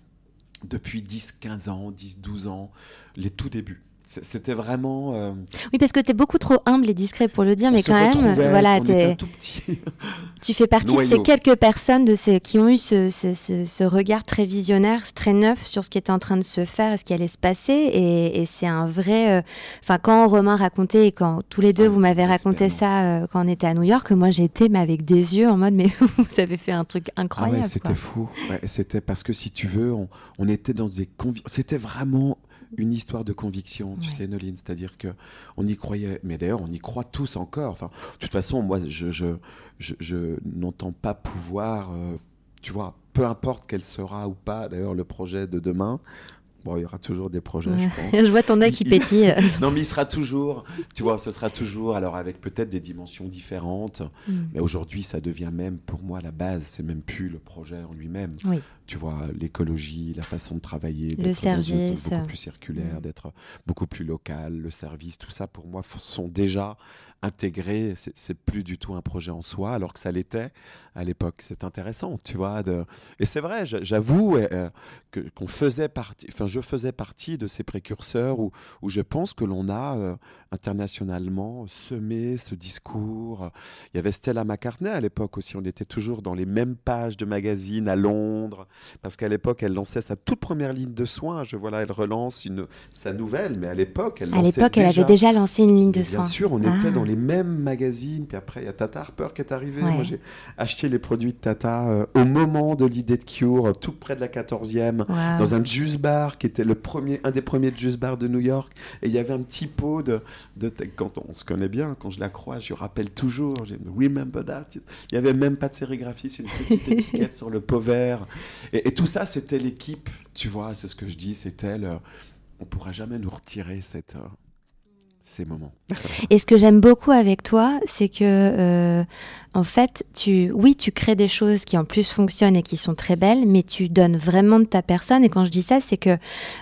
depuis 10, 15 ans, 10, 12 ans, les tout débuts. C'était vraiment. euh, Oui, parce que tu es beaucoup trop humble et discret pour le dire, on mais quand même, voilà, un tout petit. [LAUGHS] tu fais partie de ces quelques personnes de ces, qui ont eu ce, ce- ce- ce regard très visionnaire, très neuf sur ce qui était en train de se faire et ce qui allait se passer. Et, et c'est un vrai. euh, Enfin, quand Romain racontait et quand tous les deux Ah, vous m'avez raconté ça euh, quand on était à New York, moi j'étais mais avec des yeux en mode mais [LAUGHS] vous avez fait un truc Ah incroyable. ouais, c'était fou. Ouais, c'était parce que si tu veux, on, on était dans des convi- C'était vraiment une histoire de conviction, tu sais, Noline. C'est-à-dire que on y croyait, mais d'ailleurs, on y croit tous encore. Enfin, de toute façon, moi, je, je, je, n'entends pas pouvoir, euh, tu vois, peu importe quel sera ou pas, d'ailleurs, le projet de demain. Bon, il y aura toujours des projets, je pense. [LAUGHS] je vois ton œil qui pétille. [LAUGHS] non, mais il sera toujours, tu vois, ce sera toujours, alors avec peut-être des dimensions différentes. Mm. Mais aujourd'hui, ça devient même, pour moi, la base, c'est même plus le projet en lui-même. Oui. Tu vois, l'écologie, la façon de travailler, le service, beaucoup plus circulaire, mm. d'être beaucoup plus local, le service, tout ça, pour moi, sont déjà intégrés. C'est plus du tout un projet en soi, alors que ça l'était à l'époque. C'est intéressant, tu vois. De... Et c'est vrai, j'avoue euh, qu'on faisait partie, enfin, je faisais partie de ces précurseurs où, où je pense que l'on a euh, internationalement semé ce discours. Il y avait Stella McCartney à l'époque aussi. On était toujours dans les mêmes pages de magazines à Londres, parce qu'à l'époque, elle lançait sa toute première ligne de soins. Je vois là, elle relance une, sa nouvelle, mais à l'époque, elle À l'époque, elle avait déjà lancé une ligne de soins. Bien sûr, on était ah. dans les mêmes magazines. Puis après, il y a Tata Harper qui est arrivé. Moi, j'ai acheté les produits de Tata euh, au moment de l'idée de Cure, tout près de la 14e, dans un juice bar qui était le premier, un des premiers juice bars de New York. Et il y avait un petit pot de, de quand on se connaît bien, quand je la crois, je rappelle toujours. Remember that. Il n'y avait même pas de sérigraphie, c'est une petite [LAUGHS] étiquette sur le pot vert. Et, tout ça, c'était l'équipe, tu vois, c'est ce que je dis, c'était le. On pourra jamais nous retirer cette. Ces moments. Et ce que j'aime beaucoup avec toi, c'est que, euh, en fait, tu, oui, tu crées des choses qui en plus fonctionnent et qui sont très belles, mais tu donnes vraiment de ta personne. Et quand je dis ça, c'est que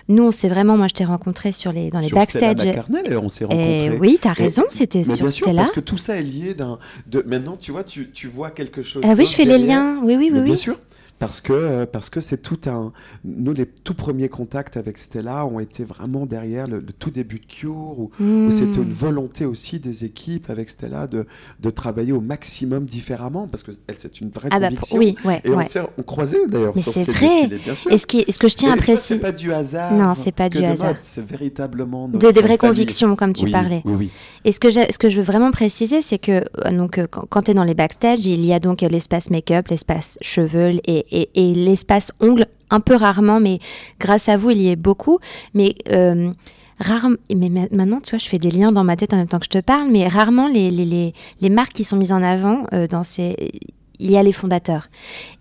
nous, on s'est vraiment, moi, je t'ai rencontré sur les, dans les sur backstage. et on s'est rencontrés. oui, tu as raison, c'était sur bien sûr, Parce que tout ça est lié d'un. De... Maintenant, tu vois, tu, tu vois quelque chose. Ah oui, je fais les liens. Oui, oui, oui. Bien sûr parce que euh, parce que c'est tout un nous les tout premiers contacts avec Stella ont été vraiment derrière le, tout début de Cure où, hmm. c'était une volonté aussi des équipes avec Stella de, de travailler au maximum différemment parce que c'est une vraie ah bah, conviction oui, ouais, et on, on, croisait d'ailleurs sur c'est vrai bien sûr. et ce, qui, ce que je tiens à préciser c'est pas du hasard non c'est pas du hasard c'est véritablement de, des vraies convictions comme tu parlais oui, oui. et ce que ce que je veux vraiment préciser c'est que euh, donc euh, quand, quand tu es dans les backstage il y a donc l'espace make-up l'espace cheveux et et, l'espace ongles, un peu rarement, mais grâce à vous, il y est beaucoup. Mais euh, rarement, mais maintenant, tu vois, je fais des liens dans ma tête en même temps que je te parle, mais rarement les, les, les, marques qui sont mises en avant euh, dans ces. Il y a les fondateurs.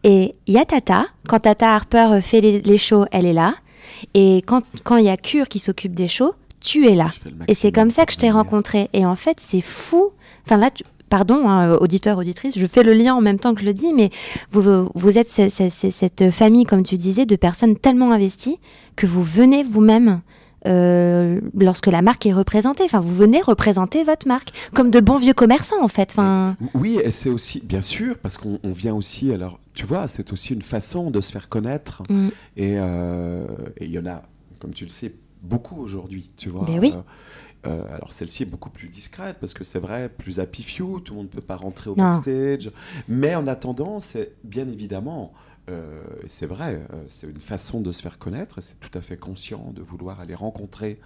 Et il y a Tata. Quand Tata Harper fait les, shows, elle est là. Et quand, quand il y a Cure qui s'occupe des shows, tu es là. Et c'est comme ça que je t'ai rencontré. Et en fait, c'est fou. Enfin là, tu, pardon, hein, auditeur, auditrice, je fais le lien en même temps que je le dis, mais vous, vous êtes cette famille, comme tu disais, de personnes tellement investies que vous venez vous-même. Euh, lorsque la marque est représentée, enfin vous venez représenter votre marque comme de bons vieux commerçants en fait. Enfin. Oui, et c'est aussi bien sûr parce qu'on vient aussi alors tu vois c'est aussi une façon de se faire connaître mm. euh, et il y en a comme tu le sais beaucoup aujourd'hui tu vois. Ben oui. Euh, euh, alors celle-ci est beaucoup plus discrète parce que c'est vrai, plus happy few, tout le monde ne peut pas rentrer au backstage. Mais en attendant, c'est bien évidemment euh, c'est vrai, euh, c'est une façon de se faire connaître, c'est tout à fait conscient de vouloir aller rencontrer.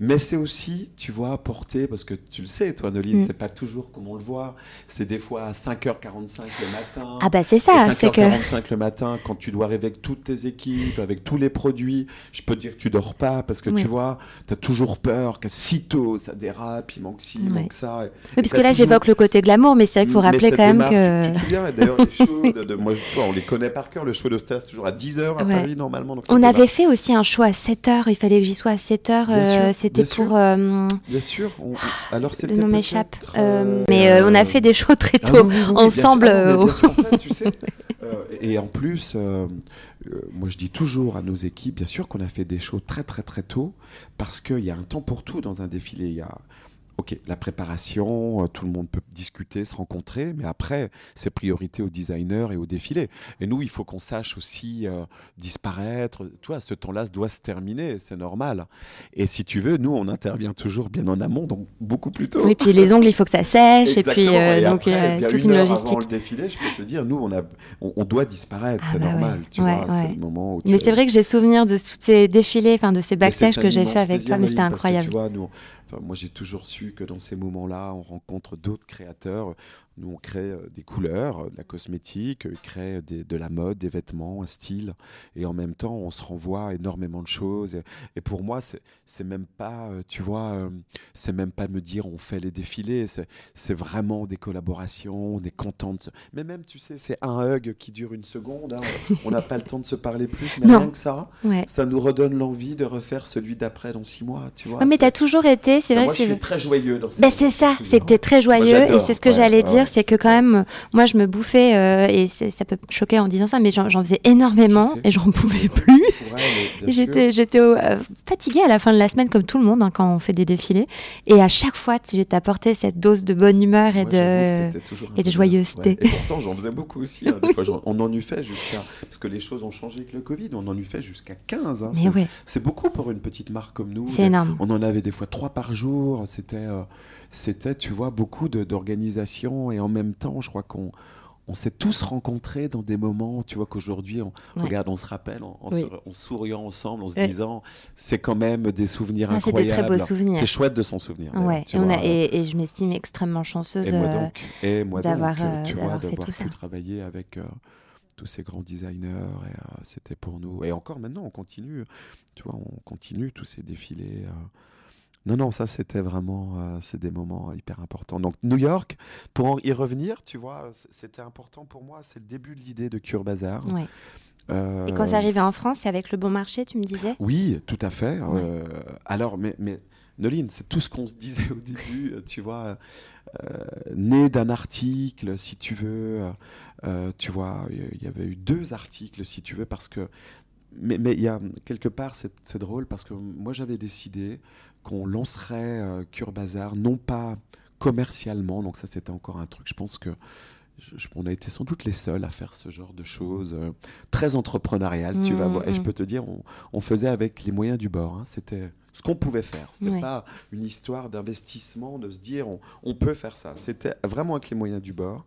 Mais c'est aussi, tu vois, apporter, parce que tu le sais, toi, Noline, mm. c'est pas toujours comme on le voit, c'est des fois à 5h45 le matin. Ah, bah c'est ça, c'est que. 5h45 le matin, quand tu dois arriver avec toutes tes équipes, avec tous les produits, je peux te dire que tu dors pas, parce que tu vois, tu as toujours peur que sitôt ça dérape, il manque ci, il manque ça. oui, parce que là, j'évoque le côté glamour, mais c'est vrai qu'il faut rappeler quand même que. Tu, te souviens, d'ailleurs, les de, moi, on les connaît par cœur le show de Star, c'est toujours à 10h à Paris, normalement. on avait fait aussi un show à 7h. Il fallait que j'y sois à 7h. Euh, c'était pour. Euh, bien sûr. On... Ah, alors, c'était. Le nom m'échappe. Euh, mais on a fait des shows très ah tôt, ensemble. tu sais. [LAUGHS] et en plus, moi je dis toujours à nos équipes, bien sûr qu'on a fait des shows très très très tôt, parce qu'il y a un temps pour tout dans un défilé. Il y a Ok, la préparation, euh, tout le monde peut discuter, se rencontrer, mais après, c'est priorité aux designers et au défilé. Et nous, il faut qu'on sache aussi euh, disparaître. Toi, ce temps-là doit se terminer, c'est normal. Et si tu veux, nous, on intervient toujours bien en amont, donc beaucoup plus tôt. Et puis les ongles, il faut que ça sèche, et puis euh, donc toute une, logistique. Avant le défilé, je peux te dire, nous, on, a, on, doit disparaître, ah c'est bah normal. Tu vois, c'est le moment où Mais c'est vrai que j'ai souvenir de tous ces défilés, enfin de ces backstage que j'ai fait avec toi, mais c'était incroyable. tu vois, nous, moi, j'ai toujours su que dans ces moments-là, on rencontre d'autres créateurs. Nous, on crée euh, des couleurs, euh, de la cosmétique, euh, crée des- de la mode, des vêtements, un style. Et en même temps, on se renvoie énormément de choses. Et, et pour moi, c'est même pas, tu vois, c'est même pas me dire on fait les défilés. C'est vraiment des collaborations, des contentes. Mais même, tu sais, c'est un hug qui dure une seconde. hein. [LAUGHS] On n'a pas le temps de se parler plus, mais Non. rien que ça, Ouais. ça nous redonne l'envie de refaire celui d'après dans six mois. Tu vois. Ouais, mais tu as toujours été, c'est vrai moi, je suis très joyeux dans Ben, ces- c'est ça, es très joyeux et c'est ce que ouais, j'allais ouais, dire, ouais, c'est que quand même, moi je me bouffais, euh, et ça peut choquer en disant ça, mais j'en faisais énormément Je sais. et j'en pouvais plus. [LAUGHS] J'étais j'étais euh, fatiguée à la fin de la semaine, comme tout le monde, hein, quand on fait des défilés. Et à chaque fois, tu t'apportais cette dose de bonne humeur et Moi, de. c'était et de joyeuseté. Et pourtant, j'en faisais beaucoup aussi. hein. Des [LAUGHS] fois, on en eut fait jusqu'à. Parce que les choses ont changé avec le Covid. On en eut fait jusqu'à 15. hein. C'est- beaucoup pour une petite marque comme nous. c'est énorme. On en avait des fois trois par jour. C'était, euh, c'était tu vois, beaucoup de- d'organisation. Et en même temps, je crois qu'on. On s'est tous rencontrés dans des moments, tu vois qu'aujourd'hui, on, Ouais. regarde, on se rappelle en, en Oui. se- en souriant ensemble, en se disant, c'est quand même des souvenirs Ah, c'est des incroyables. très beaux souvenirs. C'est chouette de s'en souvenir. Ouais, et, on a, vois. et, et je m'estime extrêmement chanceuse. Euh, donc, et moi d'avoir, euh, pu ça. travailler avec euh, tous ces grands designers, et euh, c'était pour nous. Et encore maintenant, on continue, tu vois, on continue tous ces défilés. euh. Non, non, ça c'était vraiment, euh, c'est des moments hyper importants. Donc New York, pour y revenir, tu vois, c'était important pour moi. C'est le début de l'idée de Cure Bazar. ouais. Euh, Et quand c'est arrivé en France, c'est avec le bon marché, tu me disais? Oui, tout à fait. Euh, alors, mais, mais Noline, c'est tout ce qu'on se disait au début, tu vois, né d'un article, si tu veux, tu vois, il y avait eu deux articles, si tu veux, parce que, mais mais il y a quelque part, c'est drôle, parce que moi j'avais décidé qu'on lancerait euh, Cure Bazar, non pas commercialement, donc ça c'était encore un truc, je pense que je- je- on a été sans doute les seuls à faire ce genre de choses euh, très entrepreneuriales, tu vas Mm, voir. Et je mm. peux te dire, on, on faisait avec les moyens du bord. hein. C'était ce qu'on pouvait faire. C'était Ouais. pas une histoire d'investissement, de se dire on, on peut faire ça. C'était vraiment avec les moyens du bord.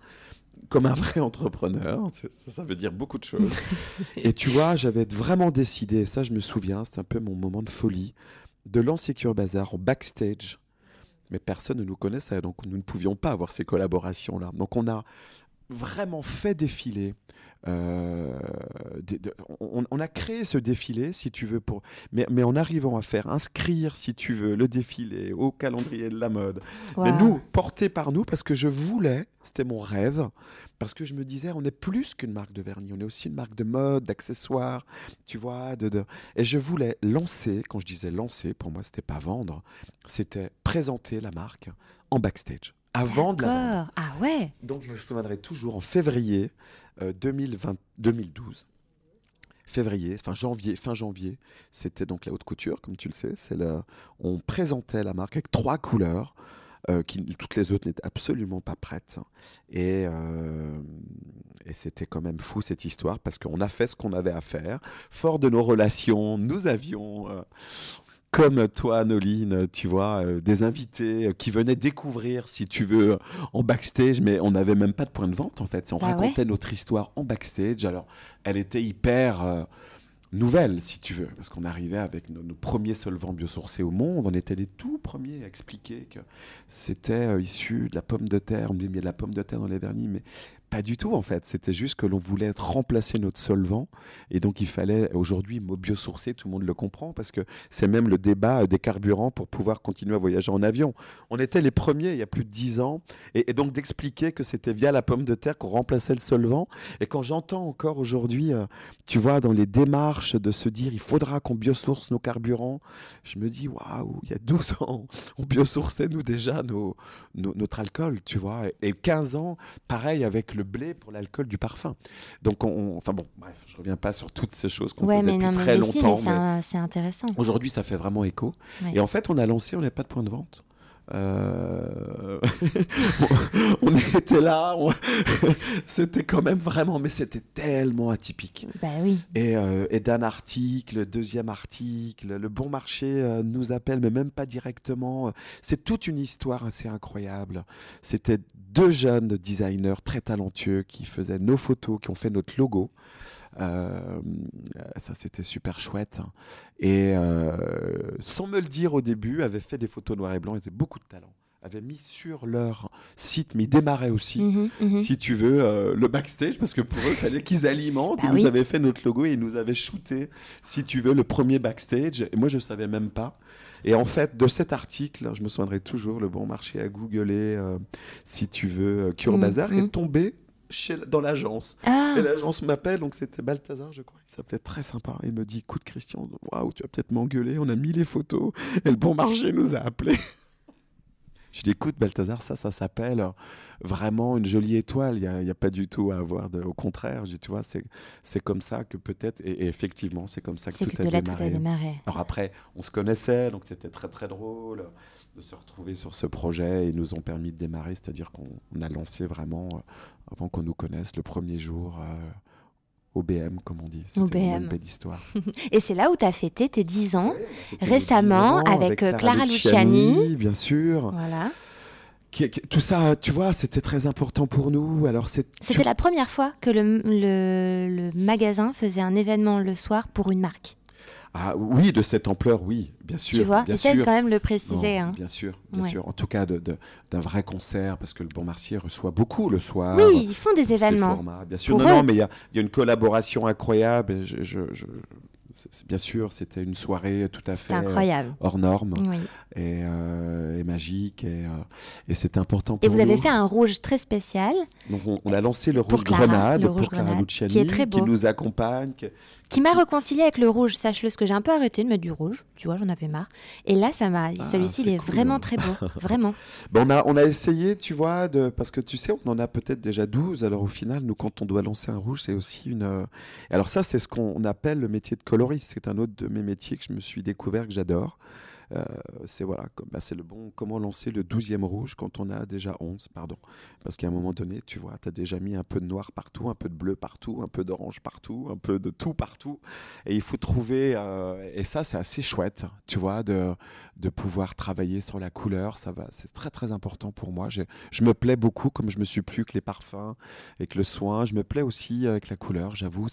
Comme un vrai entrepreneur, ça, ça veut dire beaucoup de choses. [LAUGHS] et tu vois, j'avais vraiment décidé, et ça je me souviens, c'est un peu mon moment de folie, de lancer Cure Bazar en backstage. Mais personne ne nous connaissait, donc nous ne pouvions pas avoir ces collaborations-là. Donc on a vraiment fait défiler. euh, des- de- on, on a créé ce défilé, si tu veux, pour, mais, mais en arrivant à faire inscrire, si tu veux, le défilé au calendrier de la mode. Mais nous, porté par nous, parce que je voulais, c'était mon rêve, parce que je me disais, on est plus qu'une marque de vernis, on est aussi une marque de mode, d'accessoires, tu vois. De, de- Et je voulais lancer, quand je disais lancer, pour moi, c'était pas vendre, c'était présenter la marque en backstage, avant de la. Ah ouais. Donc je me souviendrai toujours en février euh, 2020, 2012. Février, enfin janvier, fin janvier, c'était donc la haute couture, comme tu le sais. C'est on présentait la marque avec trois couleurs, euh, qui toutes les autres n'étaient absolument pas prêtes. Et, euh, et c'était quand même fou cette histoire parce qu'on a fait ce qu'on avait à faire. Fort de nos relations, nous avions euh, comme toi, Noline, tu vois, euh, des invités euh, qui venaient découvrir, si tu veux, en backstage, mais on n'avait même pas de point de vente en fait. On Bah racontait notre histoire en backstage. Alors, elle était hyper euh, nouvelle, si tu veux, parce qu'on arrivait avec nos, nos premiers solvants biosourcés au monde. On était les tout premiers à expliquer que c'était euh, issu de la pomme de terre. On me dit, mais il y a de la pomme de terre dans les vernis, mais pas du tout en fait. C'était juste que l'on voulait remplacer notre solvant et donc il fallait aujourd'hui mot biosourcé, tout le monde le comprend parce que c'est même le débat euh, des carburants pour pouvoir continuer à voyager en avion. On était les premiers il y a plus de dix ans et, donc d'expliquer que c'était via la pomme de terre qu'on remplaçait le solvant. Et quand j'entends encore aujourd'hui, euh, tu vois, dans les démarches de se dire il faudra qu'on biosource nos carburants, je me dis waouh, il y a 12 [LAUGHS] ans, on biosourçait nous déjà notre alcool, tu vois, et 15 ans, pareil avec le blé pour l'alcool du parfum. Donc, on, enfin bon, bref, je reviens pas sur toutes ces choses qu'on Ouais, mais depuis non, très mais, longtemps. mais c'est intéressant. Aujourd'hui, ça fait vraiment écho. Ouais. Et en fait, on a lancé, on n'a pas de point de vente. Euh, [LAUGHS] on on était là, on- [LAUGHS] c'était quand même vraiment, mais c'était tellement atypique. Bah oui. Et, euh, et d'un article, deuxième article, le bon marché euh, nous appelle, mais même pas directement. C'est toute une histoire assez incroyable. C'était deux jeunes designers très talentueux qui faisaient nos photos, qui ont fait notre logo. Euh, ça, c'était super chouette. Et euh, sans me le dire au début, avaient fait des photos noir et blanc. Ils avaient beaucoup de talent avaient mis sur leur site, mais ils démarraient aussi, Mhm, mhm. si tu veux, euh, le backstage, parce que pour eux, il fallait qu'ils alimentent. Bah ils nous avaient fait notre logo et ils nous avaient shooté, si tu veux, le premier backstage. Et moi, je ne savais même pas. Et en fait, de cet article, je me souviendrai toujours, le bon marché a googlé, euh, si tu veux, euh, Cure Mhm, Bazar, mhm. est tombé chez, dans l'agence. Ah, Et l'agence m'appelle, donc c'était Balthazar, je crois. Il s'appelait très sympa. Il me dit Écoute, Christian, waouh, tu vas peut-être m'engueuler. On a mis les photos et le bon marché nous a appelés. Je dis Écoute, Balthazar, ça, ça s'appelle vraiment une jolie étoile. Il n'y a, y a pas du tout à avoir. De... Au contraire, je dis, tu vois, c'est c'est comme ça que peut-être. Et, et effectivement, c'est comme ça que tout que a là, démarré. tout a démarré. Alors après, on se connaissait, donc c'était très très drôle de se retrouver sur ce projet et ils nous ont permis de démarrer, c'est-à-dire qu'on on a lancé vraiment, euh, avant qu'on nous connaisse, le premier jour euh, au BM, comme on dit. C'était une belle histoire. [LAUGHS] Et c'est là où tu as fêté tes 10 ans. Récemment, les 10 ans avec, euh, Clara Luciani. Bien sûr. Voilà. Qui- qui- tout ça, tu vois, c'était très important pour nous. Alors C'était la première fois que le, le- le magasin faisait un événement le soir pour une marque. Ah, oui, de cette ampleur, oui, bien sûr. tu vois sûr. quand même le Non, préciser. hein. Bien sûr, bien Ouais. sûr. En tout cas, d'un vrai concert, parce que le Bon Marcier reçoit beaucoup le soir. Oui, ils font des événements. formats. Bien sûr, Pour non, eux. non, mais il y a, il y a une collaboration incroyable. et je- je- je- c'est- c'est- bien sûr, c'était une soirée tout à fait C'était incroyable. hors norme Oui. et, euh, et magique. Et, euh, et c'est important Et pour vous avez fait un rouge très spécial Donc, on, on a lancé le rouge Clara, grenade le rouge pour Clara Luciani, qui est très beau. nous accompagne. qui- qui m'a réconcilié avec le rouge. Sache-le, ce que j'ai un peu arrêté de mettre du rouge. Tu vois, j'en avais marre. Et là, ça m'a. Ah, Celui-ci, il est cool. vraiment très beau. [LAUGHS] Vraiment. Ben, on, a, on a essayé, tu vois, de, parce que tu sais, on en a peut-être déjà 12. Alors au final, nous, quand on doit lancer un rouge, c'est aussi une. euh, Alors ça, c'est ce qu'on appelle le métier de coloriste. C'est un autre de mes métiers que je me suis découvert, que j'adore. Euh, c'est voilà, bah, c'est le bon. Comment lancer le 12e rouge quand on a déjà 11, pardon. Parce qu'à un moment donné, tu vois, tu as déjà mis un peu de noir partout, un peu de bleu partout, un peu d'orange partout, un peu de tout partout. Et il faut trouver. euh, et ça, c'est assez chouette, tu vois, de, de pouvoir travailler sur la couleur. Ça va, c'est très très important pour moi. Je me plais beaucoup, comme je me suis plu que les parfums et que le soin. Je me plais aussi avec la couleur. J'avoue,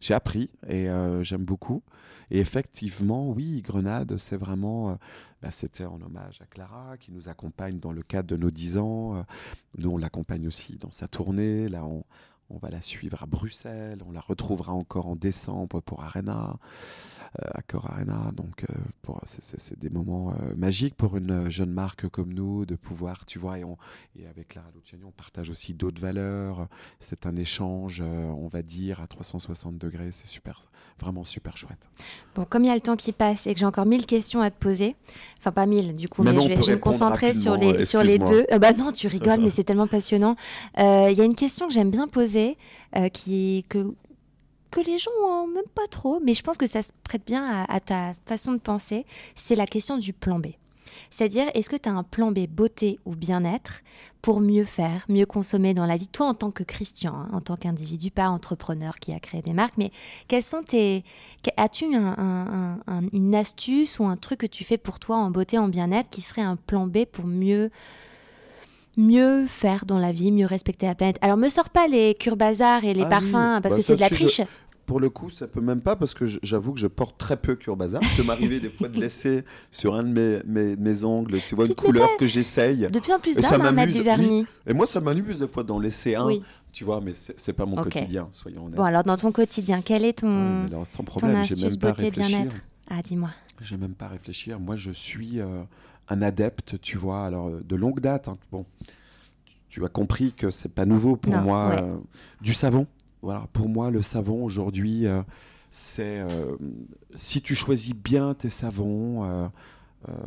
j'ai appris et euh, j'aime beaucoup. Et effectivement, oui, Grenade, c'est vraiment. Euh, bah, c'était en hommage à Clara qui nous accompagne dans le cadre de nos 10 ans. Euh, Nous, on l'accompagne aussi dans sa tournée. Là, on, on va la suivre à Bruxelles. On la retrouvera encore en décembre pour Arena, euh, Accor Arena. Donc, euh, pour- c'est- des moments euh, magiques pour une jeune marque comme nous de pouvoir, tu vois, et, on, et avec Clara Luciani, on partage aussi d'autres valeurs. C'est un échange, euh, on va dire, à 360 degrés. C'est super, vraiment super chouette. Bon, comme il y a le temps qui passe et que j'ai encore mille questions à te poser, enfin pas mille du coup, Mais mais, non, je vais, peut je vais me concentrer sur les, sur les deux. Euh, bah non, tu rigoles, [LAUGHS] mais c'est tellement passionnant. Euh, Il y a une question que j'aime bien poser, euh, qui que les gens ont même pas trop, mais je pense que ça se prête bien à, ta façon de penser. C'est la question du plan B. C'est-à-dire, est-ce que tu as un plan B beauté ou bien-être pour mieux faire, mieux consommer dans la vie Toi, en tant que Christian, hein, en tant qu'individu, pas entrepreneur qui a créé des marques, mais quels sont tes... As-tu un- une astuce ou un truc que tu fais pour toi en beauté, en bien-être, qui serait un plan B pour mieux mieux faire dans la vie, mieux respecter la planète Alors, me sors pas les cure bazar et les Ah oui, parfums, parce bah que c'est de la je- triche. Pour le coup, ça peut même pas parce que j'avoue que je porte très peu Cure Bazar. Ça peut m'arriver des fois de laisser sur un de mes, mes, mes ongles, tu vois, Tu une couleur que j'essaye. De plus en plus d'hommes hein, m'amuse, du oui. vernis. Et moi, ça m'amuse des fois d'en laisser un, Oui. tu vois, mais c'est pas mon quotidien, soyons honnêtes. Bon, alors dans ton quotidien, quel est Ouais, ton, mais alors, sans problème, j'ai même pas à réfléchir. bien-être? Ah, dis-moi. J'ai même pas à réfléchir. Moi, je suis euh, un adepte, tu vois, alors euh, de longue date. hein. Bon, tu as compris que c'est pas nouveau pour Non, moi. ouais. euh, du savon. Voilà, pour moi, le savon aujourd'hui, euh, c'est euh, si tu choisis bien tes savons.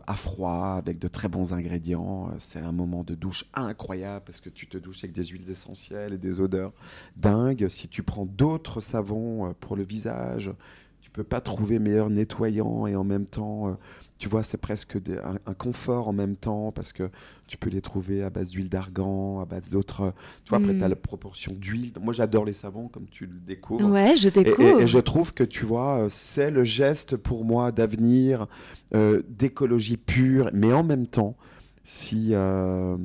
à froid, avec de très bons ingrédients. C'est un moment de douche incroyable parce que tu te douches avec des huiles essentielles et des odeurs dingues. Si tu prends d'autres savons pour le visage, tu peux pas trouver meilleur nettoyant et en même temps, tu vois, c'est presque des- un, un confort en même temps parce que tu peux les trouver à base d'huile d'argan, à base d'autres. Tu vois, après, Mm. tu as la proportion d'huile. Moi, j'adore les savons, comme tu le découvres. Ouais, je découvre. et- et je trouve que tu vois, euh, c'est le geste pour moi d'avenir, euh, d'écologie pure, mais en même temps, si, euh,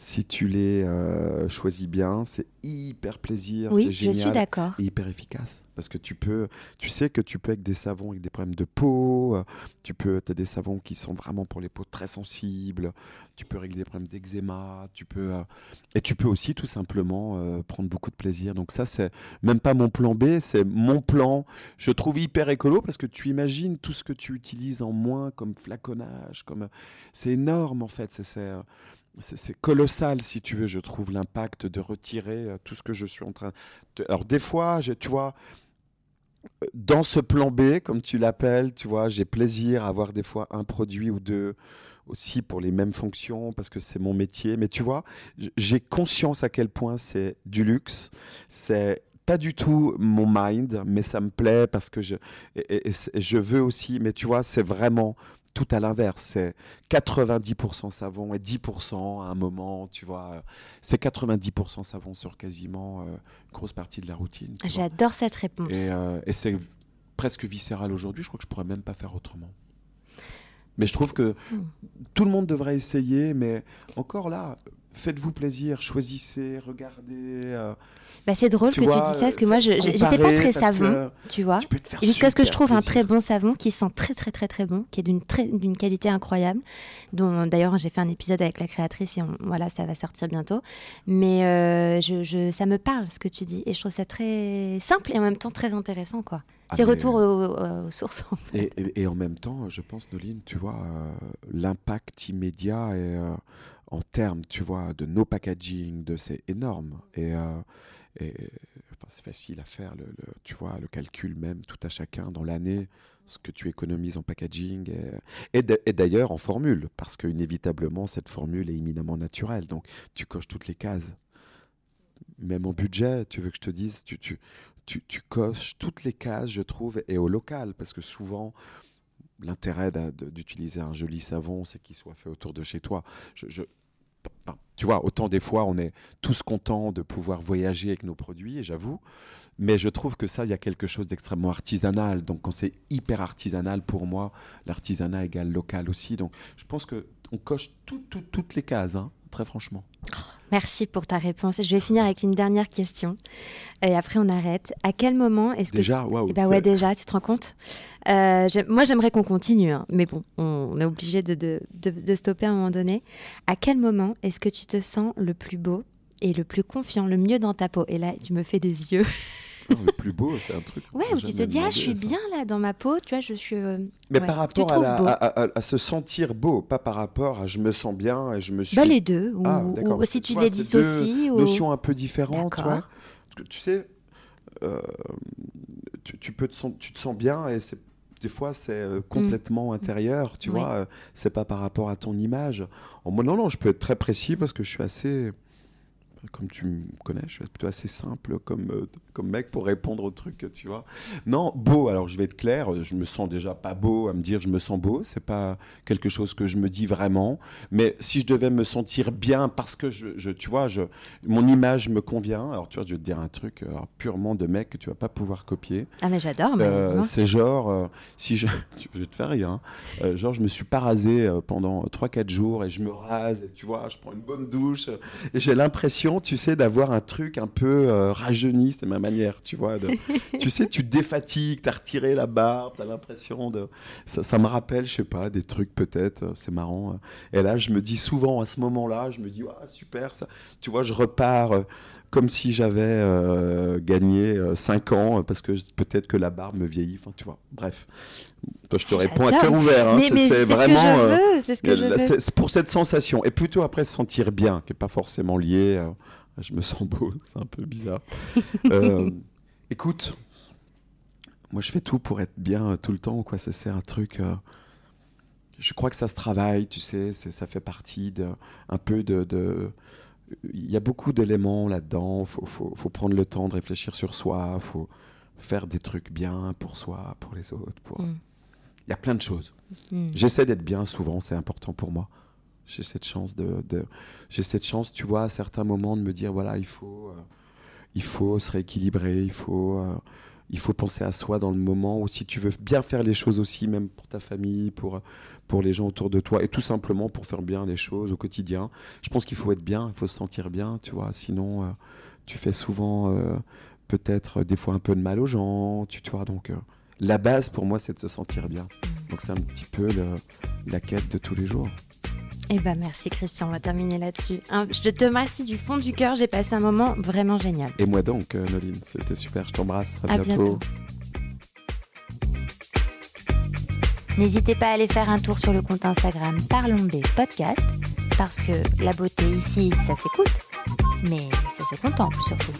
si tu les euh, choisis bien, c'est hyper plaisir, Oui, c'est je génial. suis d'accord. et hyper efficace parce que tu peux tu sais que tu peux avec des savons avec des problèmes de peau euh, tu peux as des savons qui sont vraiment pour les peaux très sensibles tu peux régler les problèmes d'eczéma tu peux euh, et tu peux aussi tout simplement euh, prendre beaucoup de plaisir donc ça c'est même pas mon plan B c'est mon plan je trouve hyper écolo parce que tu imagines tout ce que tu utilises en moins comme flaconnage comme c'est énorme en fait c'est c'est c'est colossal, si tu veux, je trouve, l'impact de retirer euh, tout ce que je suis en train de... Alors, des fois, tu vois, dans ce plan B, comme tu l'appelles, tu vois, j'ai plaisir à avoir des fois un produit ou deux aussi pour les mêmes fonctions parce que c'est mon métier. Mais tu vois, j'ai conscience à quel point c'est du luxe. C'est pas du tout mon mind, mais ça me plaît parce que je, je veux aussi. Mais tu vois, c'est vraiment tout à l'inverse. C'est 90% savon et 10% à un moment, tu vois. C'est 90% savon sur quasiment euh, une grosse partie de la routine. J'adore cette réponse. Et, euh, et c'est presque viscéral aujourd'hui. Je crois que je pourrais même pas faire autrement. Mais je trouve que Hmm. tout le monde devrait essayer. Mais encore là, faites-vous plaisir, choisissez, regardez. euh, Bah, c'est drôle tu que vois, tu dis ça, parce que euh, moi, je- j'étais pas très savon, que tu vois. Jusqu'à ce que je trouve un très bon savon qui sent très très très très bon, qui est d'une qualité incroyable. Dont d'ailleurs j'ai fait un épisode avec la créatrice et on- voilà ça va sortir bientôt. Mais euh, je, je- ça me parle ce que tu dis et je trouve ça très simple et en même temps très intéressant quoi. Ah, C'est retour aux, aux sources. en fait. Et, et- et en même temps, je pense, Noline, tu vois, euh, l'impact immédiat est, euh, en termes, tu vois, de no packaging, de c'est énorme. Et, euh, et, enfin, c'est facile à faire, le, tu vois, le calcul même, tout à chacun dans l'année, ce que tu économises en packaging. Et, d'ailleurs en formule, parce qu'inévitablement, cette formule est éminemment naturelle. Donc, tu coches toutes les cases. Même en budget, tu veux que je te dise, tu, tu, tu, coches toutes les cases, je trouve, et au local, parce que souvent, l'intérêt d'utiliser un joli savon, c'est qu'il soit fait autour de chez toi. Je, tu vois, autant des fois, on est tous contents de pouvoir voyager avec nos produits, et j'avoue, mais je trouve que ça, il y a quelque chose d'extrêmement artisanal. Donc, quand c'est hyper artisanal, pour moi, l'artisanat égale local aussi. Donc, je pense que on coche tout- tout- toutes les cases, hein, très franchement. Merci pour ta réponse. Je vais finir avec une dernière question et après on arrête. À quel moment est-ce que Déjà. Eh ben ouais, déjà, tu te rends compte? Euh, Moi, j'aimerais qu'on continue, hein, mais bon, on est obligé de, de, de- de stopper à un moment donné. À quel moment est-ce que tu te sens le plus beau et le plus confiant, le mieux dans ta peau? Et là, tu me fais des yeux. [LAUGHS] Le plus beau, c'est un truc. Ouais, où tu te dis, ah, je suis bien là dans ma peau, tu vois, je suis. euh, Mais Ouais, par rapport à, trouves la- beau. à- à- à se sentir beau, pas par rapport à je me sens bien et je me suis. bah, les deux, ou, Ah, ou- si tu les dissocies. ou... notions un peu différentes, tu vois. Tu sais, euh, tu, tu peux te sens, tu te sens bien et c'est des fois c'est euh, complètement intérieur, tu Mm. Vois. euh, C'est pas par rapport à ton image. En non, non, je peux être très précis parce que je suis assez. Comme tu me connais, je suis plutôt assez simple comme, euh, comme mec pour répondre au truc, tu vois. Non, beau, alors je vais être clair, je me sens déjà pas beau à me dire je me sens beau, c'est pas quelque chose que je me dis vraiment, mais si je devais me sentir bien parce que je, je- tu vois, je, mon image me convient, alors tu vois, je vais te dire un truc alors, purement de mec que tu vas pas pouvoir copier. Ah, mais j'adore, mais Euh, c'est genre, euh, si je, [LAUGHS] je vais te faire rire, hein. Euh, genre je me suis pas rasé pendant 3-4 jours et je me rase, et tu vois, je prends une bonne douche et j'ai l'impression, tu sais, d'avoir un truc un peu euh, rajeuni, c'est ma manière, tu vois. de- [LAUGHS] tu sais, tu défatigues, t'as retiré la barbe, t'as l'impression de... Ça, ça me rappelle, je sais pas, des trucs peut-être, euh, c'est marrant. euh. Et là, je me dis souvent, à ce moment-là, je me dis, ah, super, ça. tu vois, je repars euh, comme si j'avais euh, gagné 5 ans, euh, parce que peut-être que la barbe me vieillit, enfin, tu vois, bref. Je te réponds à cœur ouvert, hein, mais c'est- mais c'est c'est ce que je euh, veux, c'est ce que je Là, veux. C'est c'est pour cette sensation. Et plutôt après se sentir bien, qui n'est pas forcément lié à je me sens beau, [LAUGHS] c'est un peu bizarre. [LAUGHS] Euh, écoute, moi je fais tout pour être bien euh, tout le temps, quoi. Ça sert un truc. euh, je crois que ça se travaille, tu sais, c'est- ça fait partie de, un peu de. de- il y a beaucoup d'éléments là-dedans. Faut, faut, faut prendre le temps de réfléchir sur soi. Faut faire des trucs bien pour soi, pour les autres. Pour... Mm. Il y a plein de choses. Mm. J'essaie d'être bien souvent, c'est important pour moi. J'ai cette chance de, de- j'ai cette chance, tu vois, à certains moments de me dire voilà, il faut, euh, il faut se rééquilibrer, il faut, euh, il faut penser à soi dans le moment, ou si tu veux bien faire les choses aussi, même pour ta famille, pour, pour les gens autour de toi, et tout simplement pour faire bien les choses au quotidien. Je pense qu'il faut être bien, il faut se sentir bien, tu vois, sinon euh, tu fais souvent euh, peut-être des fois un peu de mal aux gens, tu, vois, donc la base pour moi c'est de se sentir bien. Donc c'est un petit peu la quête de tous les jours. Eh ben merci Christian, on va terminer là-dessus. Je te remercie du fond du cœur, j'ai passé un moment vraiment génial. Et moi donc, euh, Noline, c'était super, je t'embrasse, à, bientôt. N'hésitez pas à aller faire un tour sur le compte Instagram Parlons des podcasts, parce que la beauté ici, ça s'écoute, mais ça se contemple surtout.